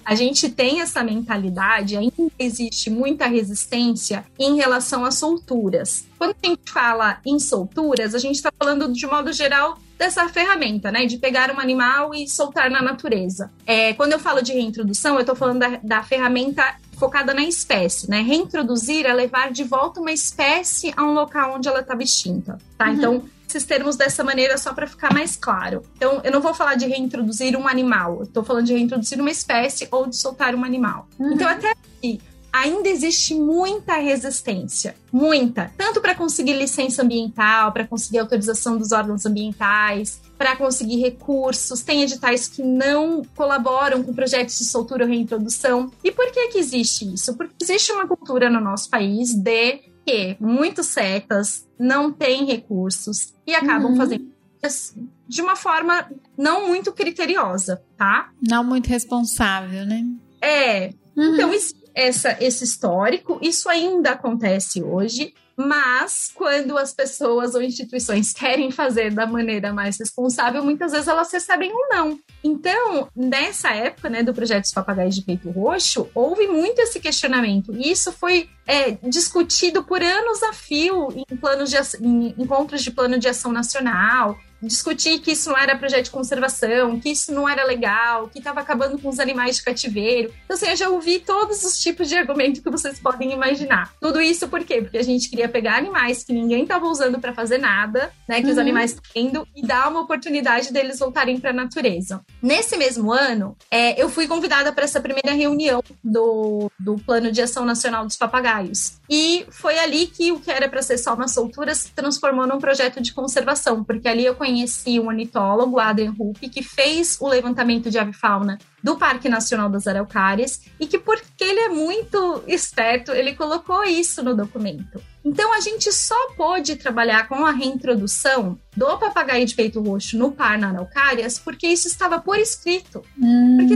a, gente tem essa mentalidade, ainda existe muita resistência em relação às solturas. Quando a gente fala em solturas, a gente está falando de modo geral dessa ferramenta, né, de pegar um animal e soltar na natureza. É, quando eu falo de reintrodução, eu estou falando da, da ferramenta focada na espécie, né? Reintroduzir é levar de volta uma espécie a um local onde ela estava extinta, tá? Uhum. Então, esses termos dessa maneira só para ficar mais claro. Então, eu não vou falar de reintroduzir um animal, estou falando de reintroduzir uma espécie ou de soltar um animal. Uhum. Então, até aqui, ainda existe muita resistência, muita, tanto para conseguir licença ambiental, para conseguir autorização dos órgãos ambientais, para conseguir recursos, tem editais que não colaboram com projetos de soltura ou reintrodução. E por que que existe isso? Porque existe uma cultura no nosso país de que muitos setas não têm recursos e acabam uhum. fazendo de uma forma não muito criteriosa, tá? Não muito responsável, né? É. Uhum. Então, essa, esse histórico, isso ainda acontece hoje, mas quando as pessoas ou instituições querem fazer da maneira mais responsável, muitas vezes elas recebem um não. Então, nessa época, né, do projeto dos papagaios de peito roxo, houve muito esse questionamento. E isso foi é, discutido por anos a fio em planos de em encontros de plano de ação nacional, discutir que isso não era projeto de conservação, que isso não era legal, que estava acabando com os animais de cativeiro. Então, assim, eu já ouvi todos os tipos de argumento que vocês podem imaginar. Tudo isso por quê? Porque a gente queria pegar animais que ninguém estava usando para fazer nada, né, que uhum. os animais estão indo, e dar uma oportunidade deles voltarem para a natureza. Nesse mesmo ano, é, eu fui convidada para essa primeira reunião do, do Plano de Ação Nacional dos Papagaios. E foi ali que o que era para ser só uma soltura se transformou num projeto de conservação, porque ali eu conheci conheci um ornitólogo, Adrian Rupp, que fez o levantamento de avifauna do Parque Nacional das Araucárias e que, porque ele é muito esperto, ele colocou isso no documento. Então, a gente só pôde trabalhar com a reintrodução do papagaio de peito roxo no par na Araucárias porque isso estava por escrito. Hum. Porque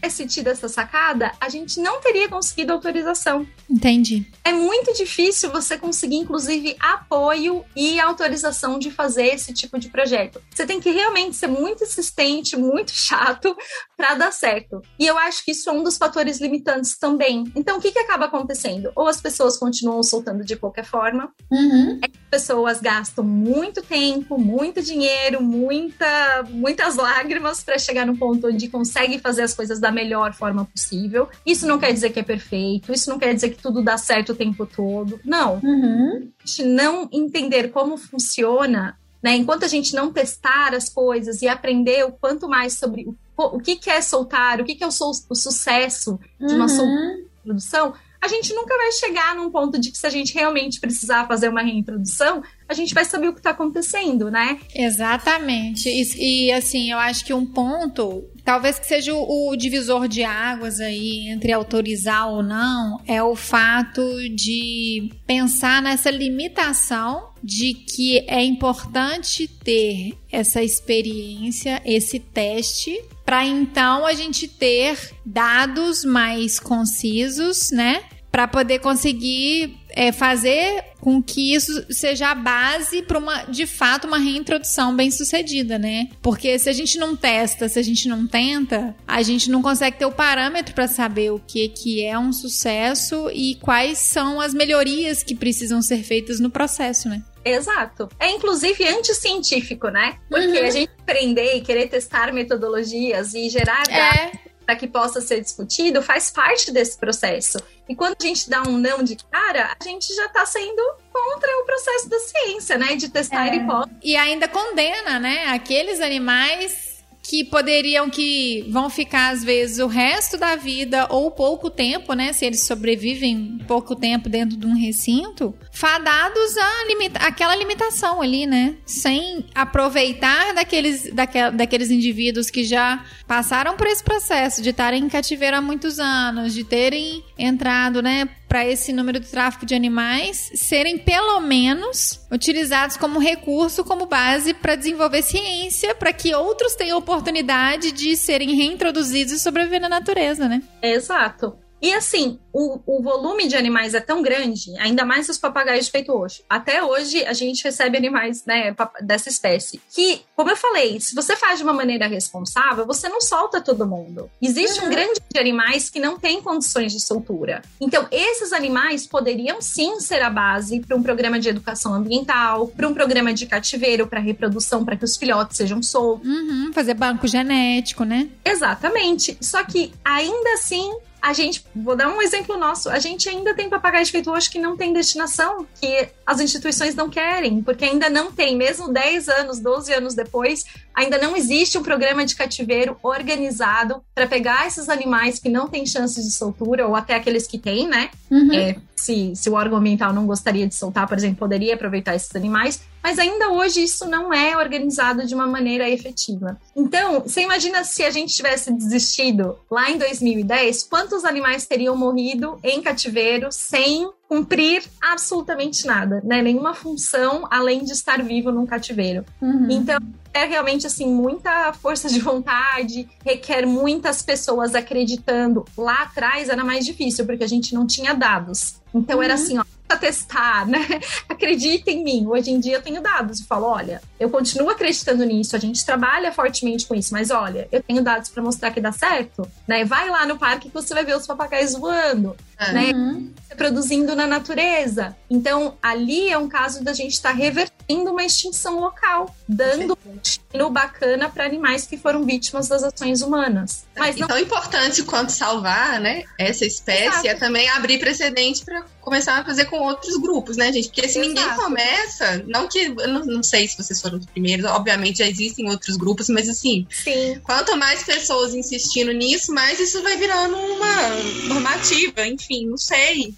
tivesse tido essa sacada, a gente não teria conseguido autorização. Entendi. É muito difícil você conseguir, inclusive, apoio e autorização de fazer esse tipo de projeto. Você tem que realmente ser muito insistente, muito chato para dar certo. E eu acho que isso é um dos fatores limitantes também. Então, o que, que acaba acontecendo? Ou as pessoas continuam soltando de qualquer forma, uhum. as pessoas gastam muito tempo, muito dinheiro, muita, muitas lágrimas para chegar no ponto onde conseguem fazer as coisas da da melhor forma possível. Isso não quer dizer que é perfeito, isso não quer dizer que tudo dá certo o tempo todo. Não. Uhum. A gente não entender como funciona, né? Enquanto a gente não testar as coisas e aprender o quanto mais sobre o, o que, que é soltar, o que, que é o, o sucesso de uma uhum. produção, a gente nunca vai chegar num ponto de que se a gente realmente precisar fazer uma reintrodução, a gente vai saber o que está acontecendo, né? Exatamente. E, e, assim, eu acho que um ponto, talvez que seja o, o divisor de águas aí entre autorizar ou não, é o fato de pensar nessa limitação de que é importante ter essa experiência, esse teste para então a gente ter dados mais concisos, né? Para poder conseguir é, fazer com que isso seja a base para uma, de fato, uma reintrodução bem sucedida, né? Porque se a gente não testa, se a gente não tenta, a gente não consegue ter o parâmetro para saber o que, que é um sucesso e quais são as melhorias que precisam ser feitas no processo, né? Exato. É inclusive anticientífico, né? Porque uhum. a gente aprender e querer testar metodologias e gerar é. para que possa ser discutido faz parte desse processo. E quando a gente dá um não de cara, a gente já está sendo contra o processo da ciência, né? De testar é. hipóteses. E ainda condena, né? Aqueles animais que poderiam que vão ficar às vezes o resto da vida ou pouco tempo, né, se eles sobrevivem pouco tempo dentro de um recinto, fadados a limita aquela limitação ali, né, sem aproveitar daqueles daquel daqueles indivíduos que já passaram por esse processo de estarem em cativeiro há muitos anos, de terem entrado, né, para esse número de tráfico de animais serem pelo menos utilizados como recurso, como base para desenvolver ciência, para que outros tenham oportunidade de serem reintroduzidos e sobreviver na natureza, né? Exato. E assim, o, o volume de animais é tão grande, ainda mais os papagaios de peito hoje. Até hoje a gente recebe animais né, dessa espécie. Que, como eu falei, se você faz de uma maneira responsável, você não solta todo mundo. Existe uhum. um grande de animais que não tem condições de soltura. Então, esses animais poderiam sim ser a base para um programa de educação ambiental, para um programa de cativeiro, para reprodução, para que os filhotes sejam soltos. Uhum, fazer banco genético, né? Exatamente. Só que ainda assim a gente, vou dar um exemplo nosso, a gente ainda tem papagaio de peito roxo que não tem destinação, que as instituições não querem, porque ainda não tem, mesmo 10 anos, 12 anos depois, ainda não existe um programa de cativeiro organizado para pegar esses animais que não têm chances de soltura, ou até aqueles que têm, né? Uhum. É, se, se o órgão ambiental não gostaria de soltar, por exemplo, poderia aproveitar esses animais, mas ainda hoje isso não é organizado de uma maneira efetiva. Então, você imagina se a gente tivesse desistido lá em 2010, quantos animais teriam morrido em cativeiro sem cumprir absolutamente nada, né? Nenhuma função além de estar vivo num cativeiro. Uhum. Então, é realmente assim muita força de vontade, requer muitas pessoas acreditando. Lá atrás era mais difícil porque a gente não tinha dados. Então uhum. era assim, ó, testar, né? Acredita em mim. Hoje em dia eu tenho dados e falo, olha, eu continuo acreditando nisso, a gente trabalha fortemente com isso, mas olha, eu tenho dados para mostrar que dá certo, né? Vai lá no parque que você vai ver os papagaios voando, é. né? Uhum. Produzindo na natureza. Então, ali é um caso da gente estar tá revertendo uma extinção local, dando um destino bacana para animais que foram vítimas das ações humanas. Mas não... tão importante quanto salvar, né, essa espécie Exato. é também abrir precedente para começar a fazer com outros grupos, né, gente? Porque se Exato. ninguém começa, não que eu não, não, sei se vocês foram os primeiros, obviamente já existem outros grupos, mas assim, Sim. quanto mais pessoas insistindo nisso, mais isso vai virando uma normativa, enfim, não sei.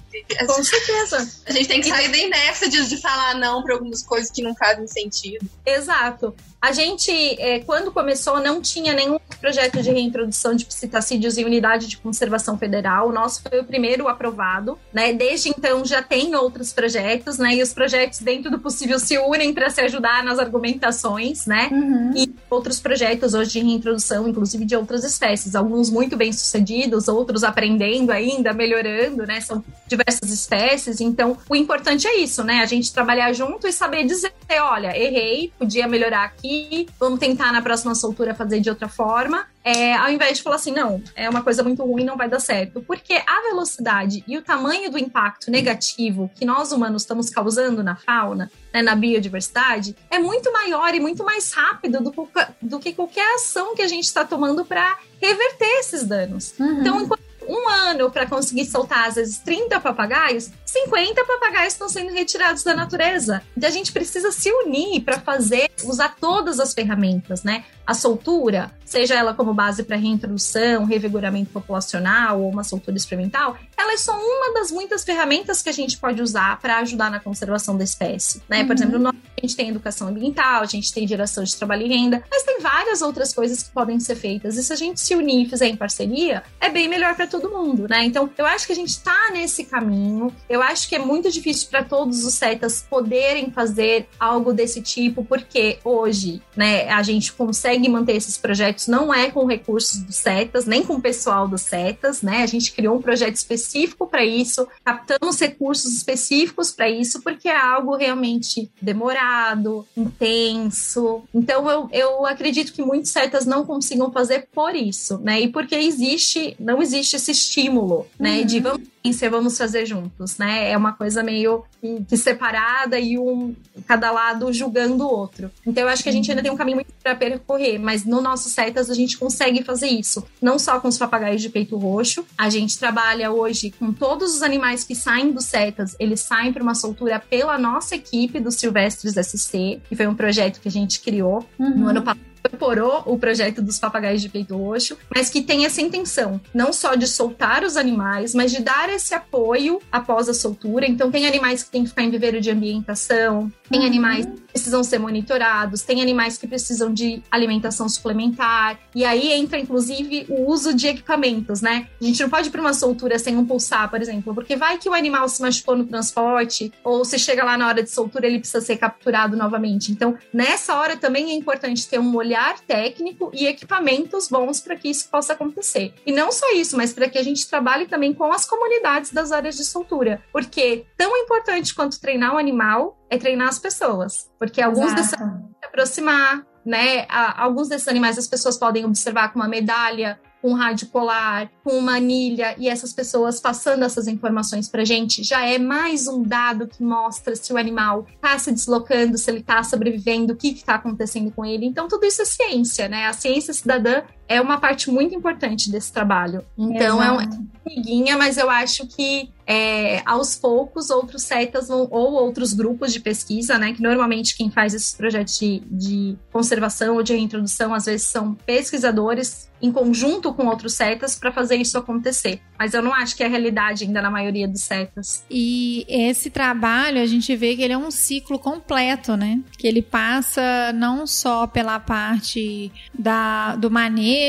Com certeza. A gente tem que sair da inércia de, de falar não para algumas coisas que não fazem sentido. Exato. A gente, é, quando começou, não tinha nenhum projeto de reintrodução de psitacídeos em unidade de conservação federal. O nosso foi o primeiro aprovado, né? Desde então já tem outros projetos, né? E os projetos, dentro do possível, se unem para se ajudar nas argumentações, né? Uhum. E outros projetos hoje de reintrodução, inclusive de outras espécies, alguns muito bem sucedidos, outros aprendendo ainda, melhorando, né? São diversas espécies. Então, o importante é isso, né? A gente trabalhar junto e saber dizer, olha, errei, podia melhorar aqui vamos tentar na próxima soltura fazer de outra forma. É, ao invés de falar assim, não, é uma coisa muito ruim, não vai dar certo. Porque a velocidade e o tamanho do impacto negativo que nós humanos estamos causando na fauna, né, na biodiversidade, é muito maior e muito mais rápido do, do que qualquer ação que a gente está tomando para reverter esses danos. Uhum. Então, enquanto um ano para conseguir soltar, às vezes, 30 papagaios, 50 papagaios estão sendo retirados da natureza. Então a gente precisa se unir para fazer, usar todas as ferramentas, né? A soltura, seja ela como base para reintrodução, revigoramento populacional ou uma soltura experimental, ela é só uma das muitas ferramentas que a gente pode usar para ajudar na conservação da espécie. Né? Uhum. Por exemplo, nós, a gente tem educação ambiental, a gente tem geração de trabalho e renda, mas tem várias outras coisas que podem ser feitas. E se a gente se unir e fizer em parceria, é bem melhor para todo mundo, né? Então, eu acho que a gente está nesse caminho. Eu acho que é muito difícil para todos os setas poderem fazer algo desse tipo, porque hoje, né, a gente consegue manter esses projetos não é com recursos dos setas, nem com o pessoal dos setas, né? A gente criou um projeto específico para isso, captamos recursos específicos para isso, porque é algo realmente demorado, intenso. Então eu, eu acredito que muitos setas não consigam fazer por isso, né? E porque existe, não existe esse estímulo, né? Uhum. De vamos vamos fazer juntos, né? É uma coisa meio que separada e um cada lado julgando o outro. Então eu acho que a gente ainda tem um caminho muito para percorrer, mas no nosso setas a gente consegue fazer isso, não só com os papagaios de peito roxo. A gente trabalha hoje com todos os animais que saem dos setas, eles saem para uma soltura pela nossa equipe dos Silvestres SC, que foi um projeto que a gente criou uhum. no ano passado incorporou o projeto dos papagaios de peito roxo, mas que tem essa intenção, não só de soltar os animais, mas de dar esse apoio após a soltura. Então, tem animais que têm que ficar em viveiro de ambientação, tem uhum. animais que precisam ser monitorados, tem animais que precisam de alimentação suplementar, e aí entra, inclusive, o uso de equipamentos, né? A gente não pode ir para uma soltura sem um pulsar, por exemplo, porque vai que o animal se machucou no transporte, ou se chega lá na hora de soltura, ele precisa ser capturado novamente. Então, nessa hora também é importante ter um olhar técnico e equipamentos bons para que isso possa acontecer. E não só isso, mas para que a gente trabalhe também com as comunidades das áreas de soltura, porque tão importante quanto treinar o animal é treinar as pessoas, porque alguns desses se aproximar, né? Alguns desses animais as pessoas podem observar com uma medalha, com um rádio polar, com uma anilha, e essas pessoas passando essas informações para gente, já é mais um dado que mostra se o animal está se deslocando, se ele está sobrevivendo, o que está acontecendo com ele. Então, tudo isso é ciência, né? A ciência cidadã é uma parte muito importante desse trabalho. Então, Exato. é uma amiguinha, mas eu acho que é, aos poucos outros setas vão, ou outros grupos de pesquisa, né? Que normalmente quem faz esses projetos de, de conservação ou de reintrodução, às vezes são pesquisadores em conjunto com outros setas para fazer isso acontecer. Mas eu não acho que é a realidade ainda na maioria dos setas. E esse trabalho, a gente vê que ele é um ciclo completo, né? Que ele passa não só pela parte da, do manejo,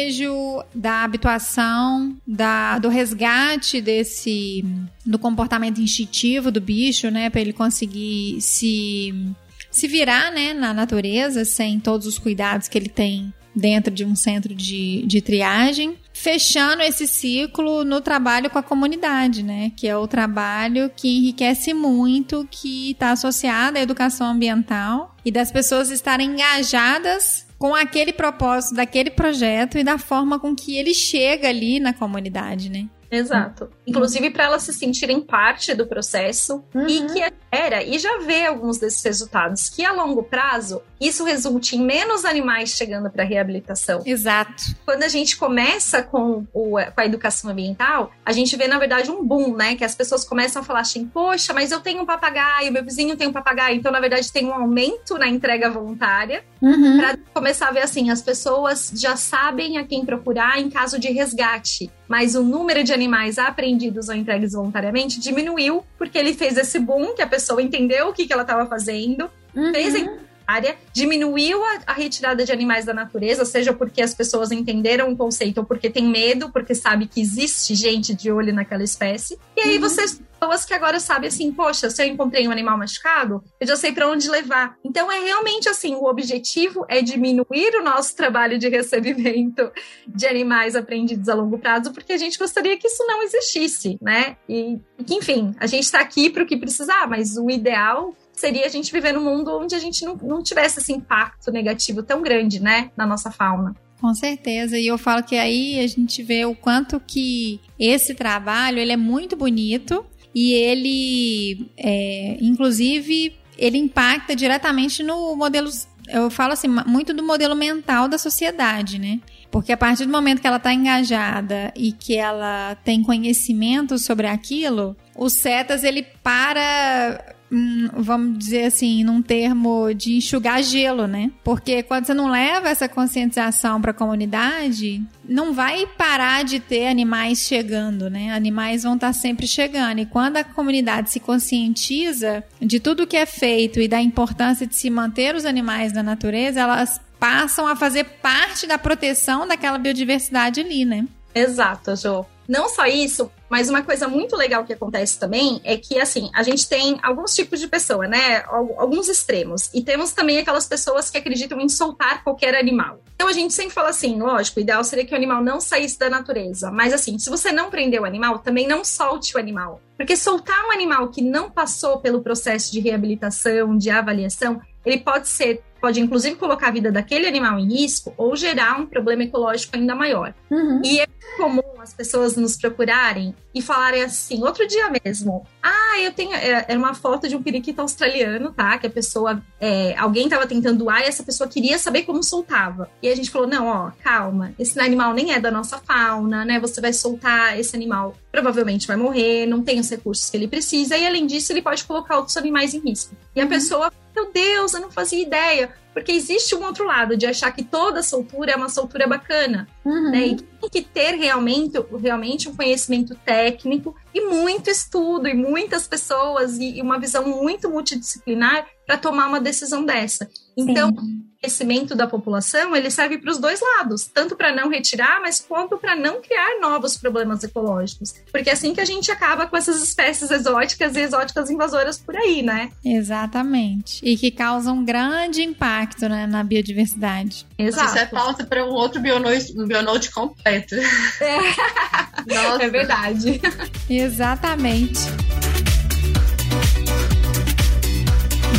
da habituação, da, do resgate desse do comportamento instintivo do bicho, né, para ele conseguir se se virar, né, na natureza sem todos os cuidados que ele tem dentro de um centro de, de triagem, fechando esse ciclo no trabalho com a comunidade, né? Que é o trabalho que enriquece muito, que está associado à educação ambiental e das pessoas estarem engajadas com aquele propósito daquele projeto e da forma com que ele chega ali na comunidade, né? Exato. Inclusive para elas se sentirem parte do processo uhum. e que era e já vê alguns desses resultados que a longo prazo isso resulte em menos animais chegando para reabilitação. Exato. Quando a gente começa com, o, com a educação ambiental, a gente vê na verdade um boom, né? Que as pessoas começam a falar assim: poxa, mas eu tenho um papagaio, meu vizinho tem um papagaio, então na verdade tem um aumento na entrega voluntária. Uhum. Para começar a ver assim, as pessoas já sabem a quem procurar em caso de resgate, mas o número de animais apreendidos ou entregues voluntariamente diminuiu porque ele fez esse boom que a pessoa entendeu o que, que ela estava fazendo, uhum. fez área, diminuiu a, a, retirada de animais da natureza, seja porque as pessoas entenderam o conceito ou porque tem medo, porque sabe que existe gente de olho naquela espécie. E aí uhum. vocês pessoas que agora sabem assim, poxa, se eu encontrei um animal machucado, eu já sei para onde levar. Então é realmente assim, o objetivo é diminuir o nosso trabalho de recebimento de animais apreendidos a longo prazo, porque a gente gostaria que isso não existisse, né? E, que, enfim, a gente está aqui para o que precisar, mas o ideal seria a gente viver num mundo onde a gente não, não tivesse esse impacto negativo tão grande, né, na nossa fauna. Com certeza, e eu falo que aí a gente vê o quanto que esse trabalho ele é muito bonito e ele, é, inclusive, ele impacta diretamente no modelo, eu falo assim, muito do modelo mental da sociedade, né? Porque a partir do momento que ela está engajada e que ela tem conhecimento sobre aquilo, o Cetas ele para vamos dizer assim, num termo de enxugar gelo, né? Porque quando você não leva essa conscientização para a comunidade, não vai parar de ter animais chegando, né? Animais vão estar tá sempre chegando. E quando a comunidade se conscientiza de tudo que é feito e da importância de se manter os animais na natureza, elas passam a fazer parte da proteção daquela biodiversidade ali, né? Exato, Jo. Não só isso, mas uma coisa muito legal que acontece também é que, assim, a gente tem alguns tipos de pessoa, né? Alguns extremos. E temos também aquelas pessoas que acreditam em soltar qualquer animal. Então a gente sempre fala assim, lógico, o ideal seria que o animal não saísse da natureza. Mas assim, se você não prender o animal, também não solte o animal. Porque soltar um animal que não passou pelo processo de reabilitação, de avaliação, ele pode ser, pode inclusive colocar a vida daquele animal em risco ou gerar um problema ecológico ainda maior. Uhum. E é comum as pessoas nos procurarem e falarem assim, outro dia mesmo, ah, eu tenho, é, era uma foto de um periquito australiano, tá? Que a pessoa, é, alguém tava tentando doar e essa pessoa queria saber como soltava. E a gente falou, não, ó, calma, esse animal nem é da nossa fauna, né? Você vai soltar esse animal, provavelmente vai morrer, não tem os recursos que ele precisa e além disso ele pode colocar outros animais em risco. E a uhum. pessoa meu Deus, eu não fazia ideia. Porque existe um outro lado de achar que toda soltura é uma soltura bacana. Uhum. Né? E tem que ter realmente, realmente um conhecimento técnico e muito estudo, e muitas pessoas, e uma visão muito multidisciplinar para tomar uma decisão dessa. Então, Sim conhecimento da população, ele serve para os dois lados, tanto para não retirar, mas quanto para não criar novos problemas ecológicos. Porque é assim que a gente acaba com essas espécies exóticas e exóticas invasoras por aí, né? Exatamente. E que causam um grande impacto né, na biodiversidade. Exato. Isso é pauta para um outro bionote, um bionote completo. É, Nossa. é verdade. Exatamente.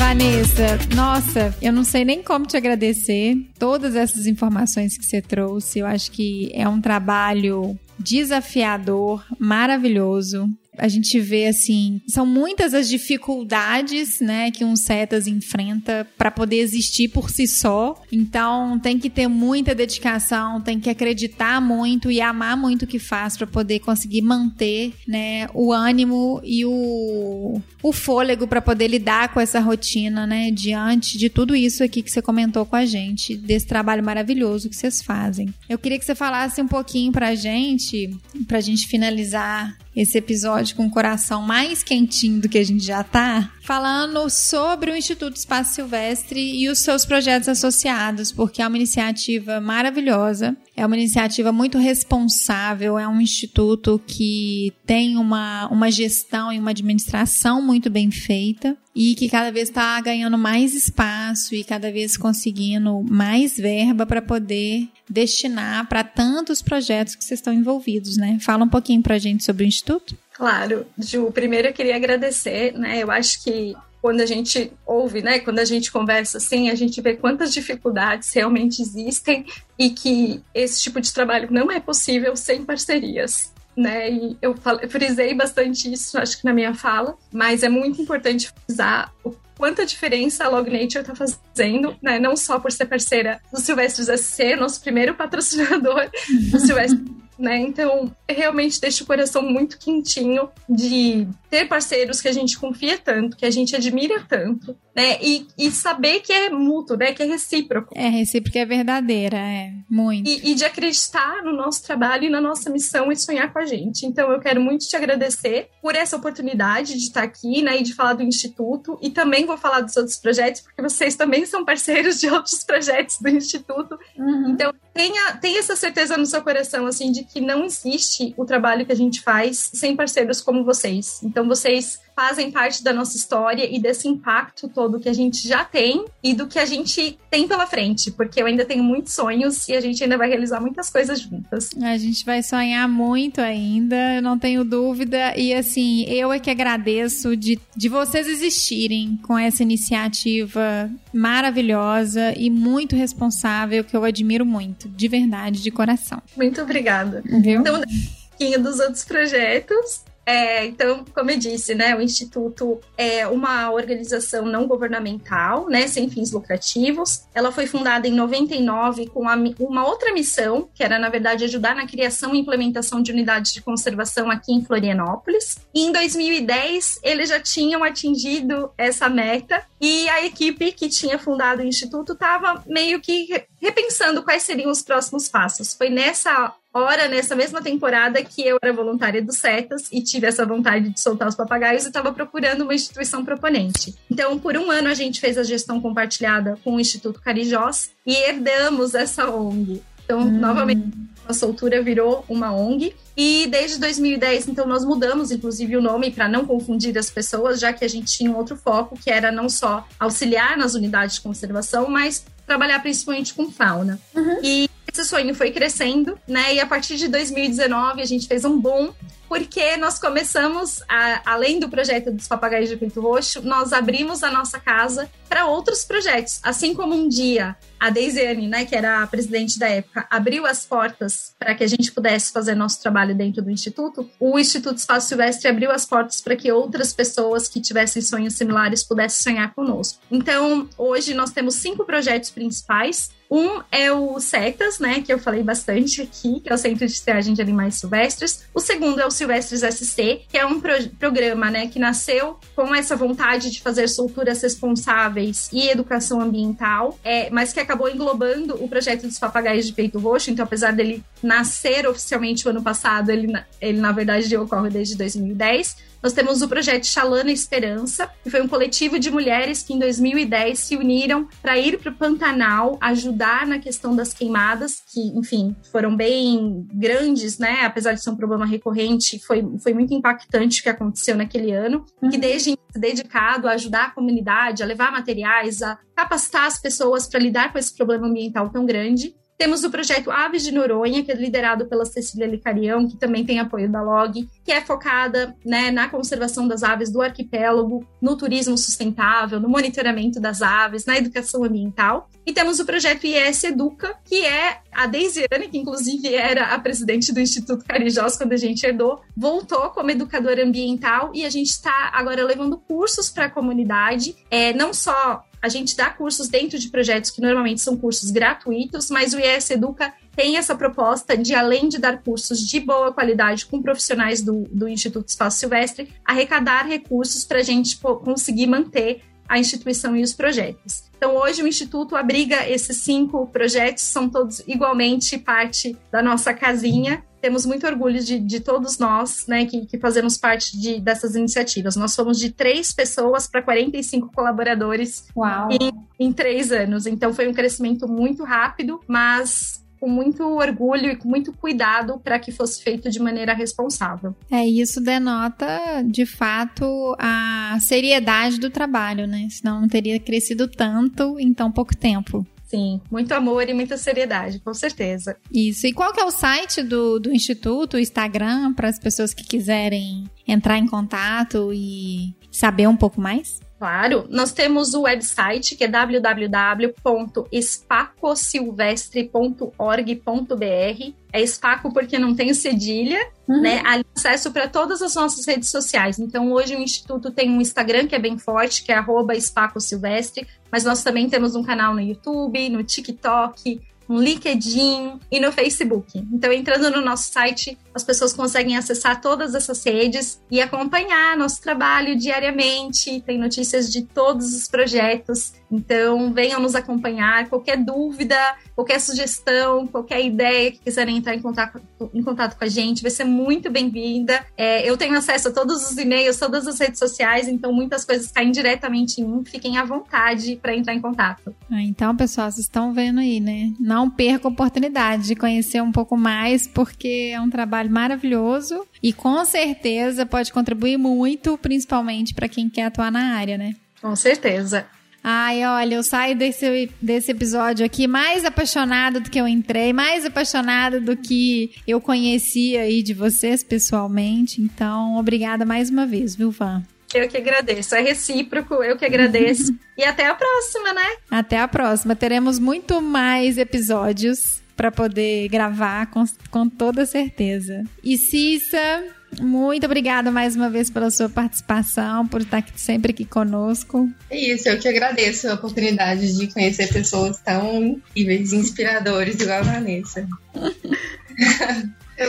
Vanessa, nossa, eu não sei nem como te agradecer todas essas informações que você trouxe. Eu acho que é um trabalho desafiador, maravilhoso a gente vê assim, são muitas as dificuldades, né, que um setas enfrenta para poder existir por si só. Então, tem que ter muita dedicação, tem que acreditar muito e amar muito o que faz para poder conseguir manter, né, o ânimo e o, o fôlego para poder lidar com essa rotina, né, diante de tudo isso aqui que você comentou com a gente, desse trabalho maravilhoso que vocês fazem. Eu queria que você falasse um pouquinho pra gente, pra gente finalizar esse episódio com o coração mais quentinho do que a gente já tá, falando sobre o Instituto Espaço Silvestre e os seus projetos associados, porque é uma iniciativa maravilhosa, é uma iniciativa muito responsável, é um instituto que tem uma, uma gestão e uma administração muito bem feita e que cada vez está ganhando mais espaço e cada vez conseguindo mais verba para poder destinar para tantos projetos que vocês estão envolvidos, né? Fala um pouquinho para a gente sobre o Instituto. Claro, Ju, primeiro eu queria agradecer, né? Eu acho que quando a gente ouve, né, quando a gente conversa assim, a gente vê quantas dificuldades realmente existem e que esse tipo de trabalho não é possível sem parcerias. Né, e eu, frisei bastante isso, acho que na minha fala, mas é muito importante frisar o quanta diferença a Log Nature está fazendo, né? Não só por ser parceira do Silvestre SC, nosso primeiro patrocinador do Silvestre né? Então, realmente deixa o coração muito quentinho de ter parceiros que a gente confia tanto, que a gente admira tanto, né? E, e saber que é mútuo, né? Que é recíproco. É recíproco, é verdadeira, é muito. E, e, de acreditar no nosso trabalho e na nossa missão e sonhar com a gente. Então, eu quero muito te agradecer por essa oportunidade de estar aqui, né? E de falar do Instituto. E também vou falar dos outros projetos, porque vocês também são parceiros de outros projetos do Instituto. Uhum. Então, tenha, tenha essa certeza no seu coração, assim, de que não existe o trabalho que a gente faz sem parceiros como vocês. Então, vocês fazem parte da nossa história e desse impacto todo que a gente já tem e do que a gente tem pela frente, porque eu ainda tenho muitos sonhos e a gente ainda vai realizar muitas coisas juntas. A gente vai sonhar muito ainda, não tenho dúvida. E assim, eu é que agradeço de, de vocês existirem com essa iniciativa maravilhosa e muito responsável, que eu admiro muito, de verdade, de coração. Muito obrigada. Viu? Então, um pouquinho dos outros projetos. É, então, como eu disse, né, o Instituto é uma organização não governamental, né, sem fins lucrativos. Ela foi fundada em 99 com uma outra missão, que era, na verdade, ajudar na criação e implementação de unidades de conservação aqui em Florianópolis. E em 2010, eles já tinham atingido essa meta e a equipe que tinha fundado o Instituto estava meio que repensando quais seriam os próximos passos. Foi nessa hora, nessa mesma temporada, que eu era voluntária do CETAS e tive essa vontade de soltar os papagaios e estava procurando uma instituição proponente. Então, por um ano, a gente fez a gestão compartilhada com o Instituto Carijós e herdamos essa ONG. Então, hum. novamente, a Soltura virou uma ONG. E desde 2010, então, nós mudamos, inclusive, o nome para não confundir as pessoas, já que a gente tinha um outro foco, que era não só auxiliar nas unidades de conservação, mas trabalhar principalmente com fauna. Uhum. E esse sonho foi crescendo, né? E a partir de 2019 a gente fez um boom porque nós começamos, a, além do projeto dos papagaios de peito roxo, nós abrimos a nossa casa para outros projetos. Assim como um dia a Deisiane, né, que era a presidente da época, abriu as portas para que a gente pudesse fazer nosso trabalho dentro do Instituto, o Instituto Espaço Silvestre abriu as portas para que outras pessoas que tivessem sonhos similares pudessem sonhar conosco. Então, hoje nós temos cinco projetos principais. Um é o CETAS, né, que eu falei bastante aqui, que é o Centro de Triagem de Animais Silvestres. O segundo é o Silvestres SC, que é um pro programa, né, que nasceu com essa vontade de fazer solturas responsáveis e educação ambiental, é, mas que acabou englobando o projeto dos papagaios de peito roxo. Então, apesar dele nascer oficialmente o ano passado, ele, ele na verdade ocorre desde 2010 nós temos o projeto Xalana Esperança, que foi um coletivo de mulheres que em 2010 se uniram para ir para o Pantanal ajudar na questão das queimadas, que, enfim, foram bem grandes, né? Apesar de ser um problema recorrente, foi, foi muito impactante o que aconteceu naquele ano. Uhum. Que desde dedicado a ajudar a comunidade, a levar materiais, a capacitar as pessoas para lidar com esse problema ambiental tão grande. Temos o projeto Aves de Noronha, que é liderado pela Cecília Licarião, que também tem apoio da LOG, que é focada né, na conservação das aves do arquipélago, no turismo sustentável, no monitoramento das aves, na educação ambiental. E temos o projeto IES Educa, que é a Deisiane, que inclusive era a presidente do Instituto Carijós quando a gente herdou, voltou como educadora ambiental e a gente está agora levando cursos para a comunidade, é, não só a gente dá cursos dentro de projetos que normalmente são cursos gratuitos, mas o IES Educa tem essa proposta de, além de dar cursos de boa qualidade com profissionais do, do Instituto Espaço Silvestre, arrecadar recursos para a gente conseguir manter a instituição e os projetos. Então, hoje o Instituto abriga esses cinco projetos, são todos igualmente parte da nossa casinha. Temos muito orgulho de, de todos nós né, que, que fazemos parte de, dessas iniciativas. Nós fomos de três pessoas para 45 colaboradores em, em três anos. Então, foi um crescimento muito rápido, mas com muito orgulho e com muito cuidado para que fosse feito de maneira responsável. É, isso denota, de fato, a seriedade do trabalho, né? Senão não teria crescido tanto em tão pouco tempo. Sim, muito amor e muita seriedade, com certeza. Isso. E qual que é o site do, do Instituto, o Instagram, para as pessoas que quiserem entrar em contato e saber um pouco mais? Claro, nós temos o website que é www.espacosilvestre.org.br. É espaco porque não tem cedilha, uhum. né? Acesso para todas as nossas redes sociais. Então, hoje o Instituto tem um Instagram que é bem forte, que é @espacosilvestre, mas nós também temos um canal no YouTube, no TikTok, no LinkedIn e no Facebook. Então, entrando no nosso site, as pessoas conseguem acessar todas essas redes e acompanhar nosso trabalho diariamente. Tem notícias de todos os projetos. Então, venham nos acompanhar. Qualquer dúvida, qualquer sugestão, qualquer ideia que quiserem entrar em contato, em contato com a gente, vai ser muito bem-vinda. É, eu tenho acesso a todos os e-mails, todas as redes sociais, então muitas coisas caem diretamente em mim. Fiquem à vontade para entrar em contato. Ah, então, pessoal, vocês estão vendo aí, né? Não perca a oportunidade de conhecer um pouco mais, porque é um trabalho trabalho maravilhoso e com certeza pode contribuir muito, principalmente para quem quer atuar na área, né? Com certeza. Ai, olha, eu saio desse, desse episódio aqui mais apaixonada do que eu entrei, mais apaixonada do que eu conhecia aí de vocês pessoalmente. Então, obrigada mais uma vez, viu, Van? Eu que agradeço. É recíproco, eu que agradeço. e até a próxima, né? Até a próxima. Teremos muito mais episódios para poder gravar com, com toda certeza. E Cissa, muito obrigada mais uma vez pela sua participação, por estar sempre aqui conosco. É isso, eu que agradeço a oportunidade de conhecer pessoas tão incríveis, inspiradoras igual a Vanessa.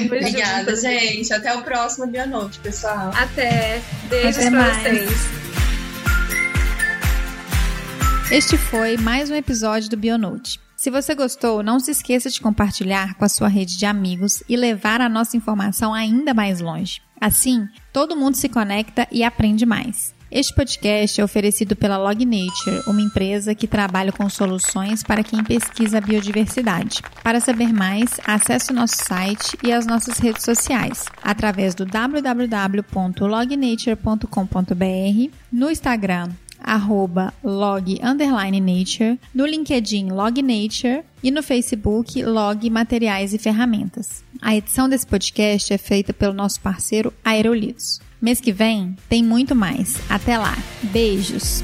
Obrigada, gente. Até o próximo dia noite, pessoal. Até. Beijos Até pra vocês. Este foi mais um episódio do Bionote. Se você gostou, não se esqueça de compartilhar com a sua rede de amigos e levar a nossa informação ainda mais longe. Assim, todo mundo se conecta e aprende mais. Este podcast é oferecido pela Log Nature, uma empresa que trabalha com soluções para quem pesquisa a biodiversidade. Para saber mais, acesse o nosso site e as nossas redes sociais através do www.lognature.com.br, no Instagram arroba log underline nature, no LinkedIn Log Nature e no Facebook Log Materiais e Ferramentas. A edição desse podcast é feita pelo nosso parceiro Aerolitos. Mês que vem tem muito mais. Até lá. Beijos.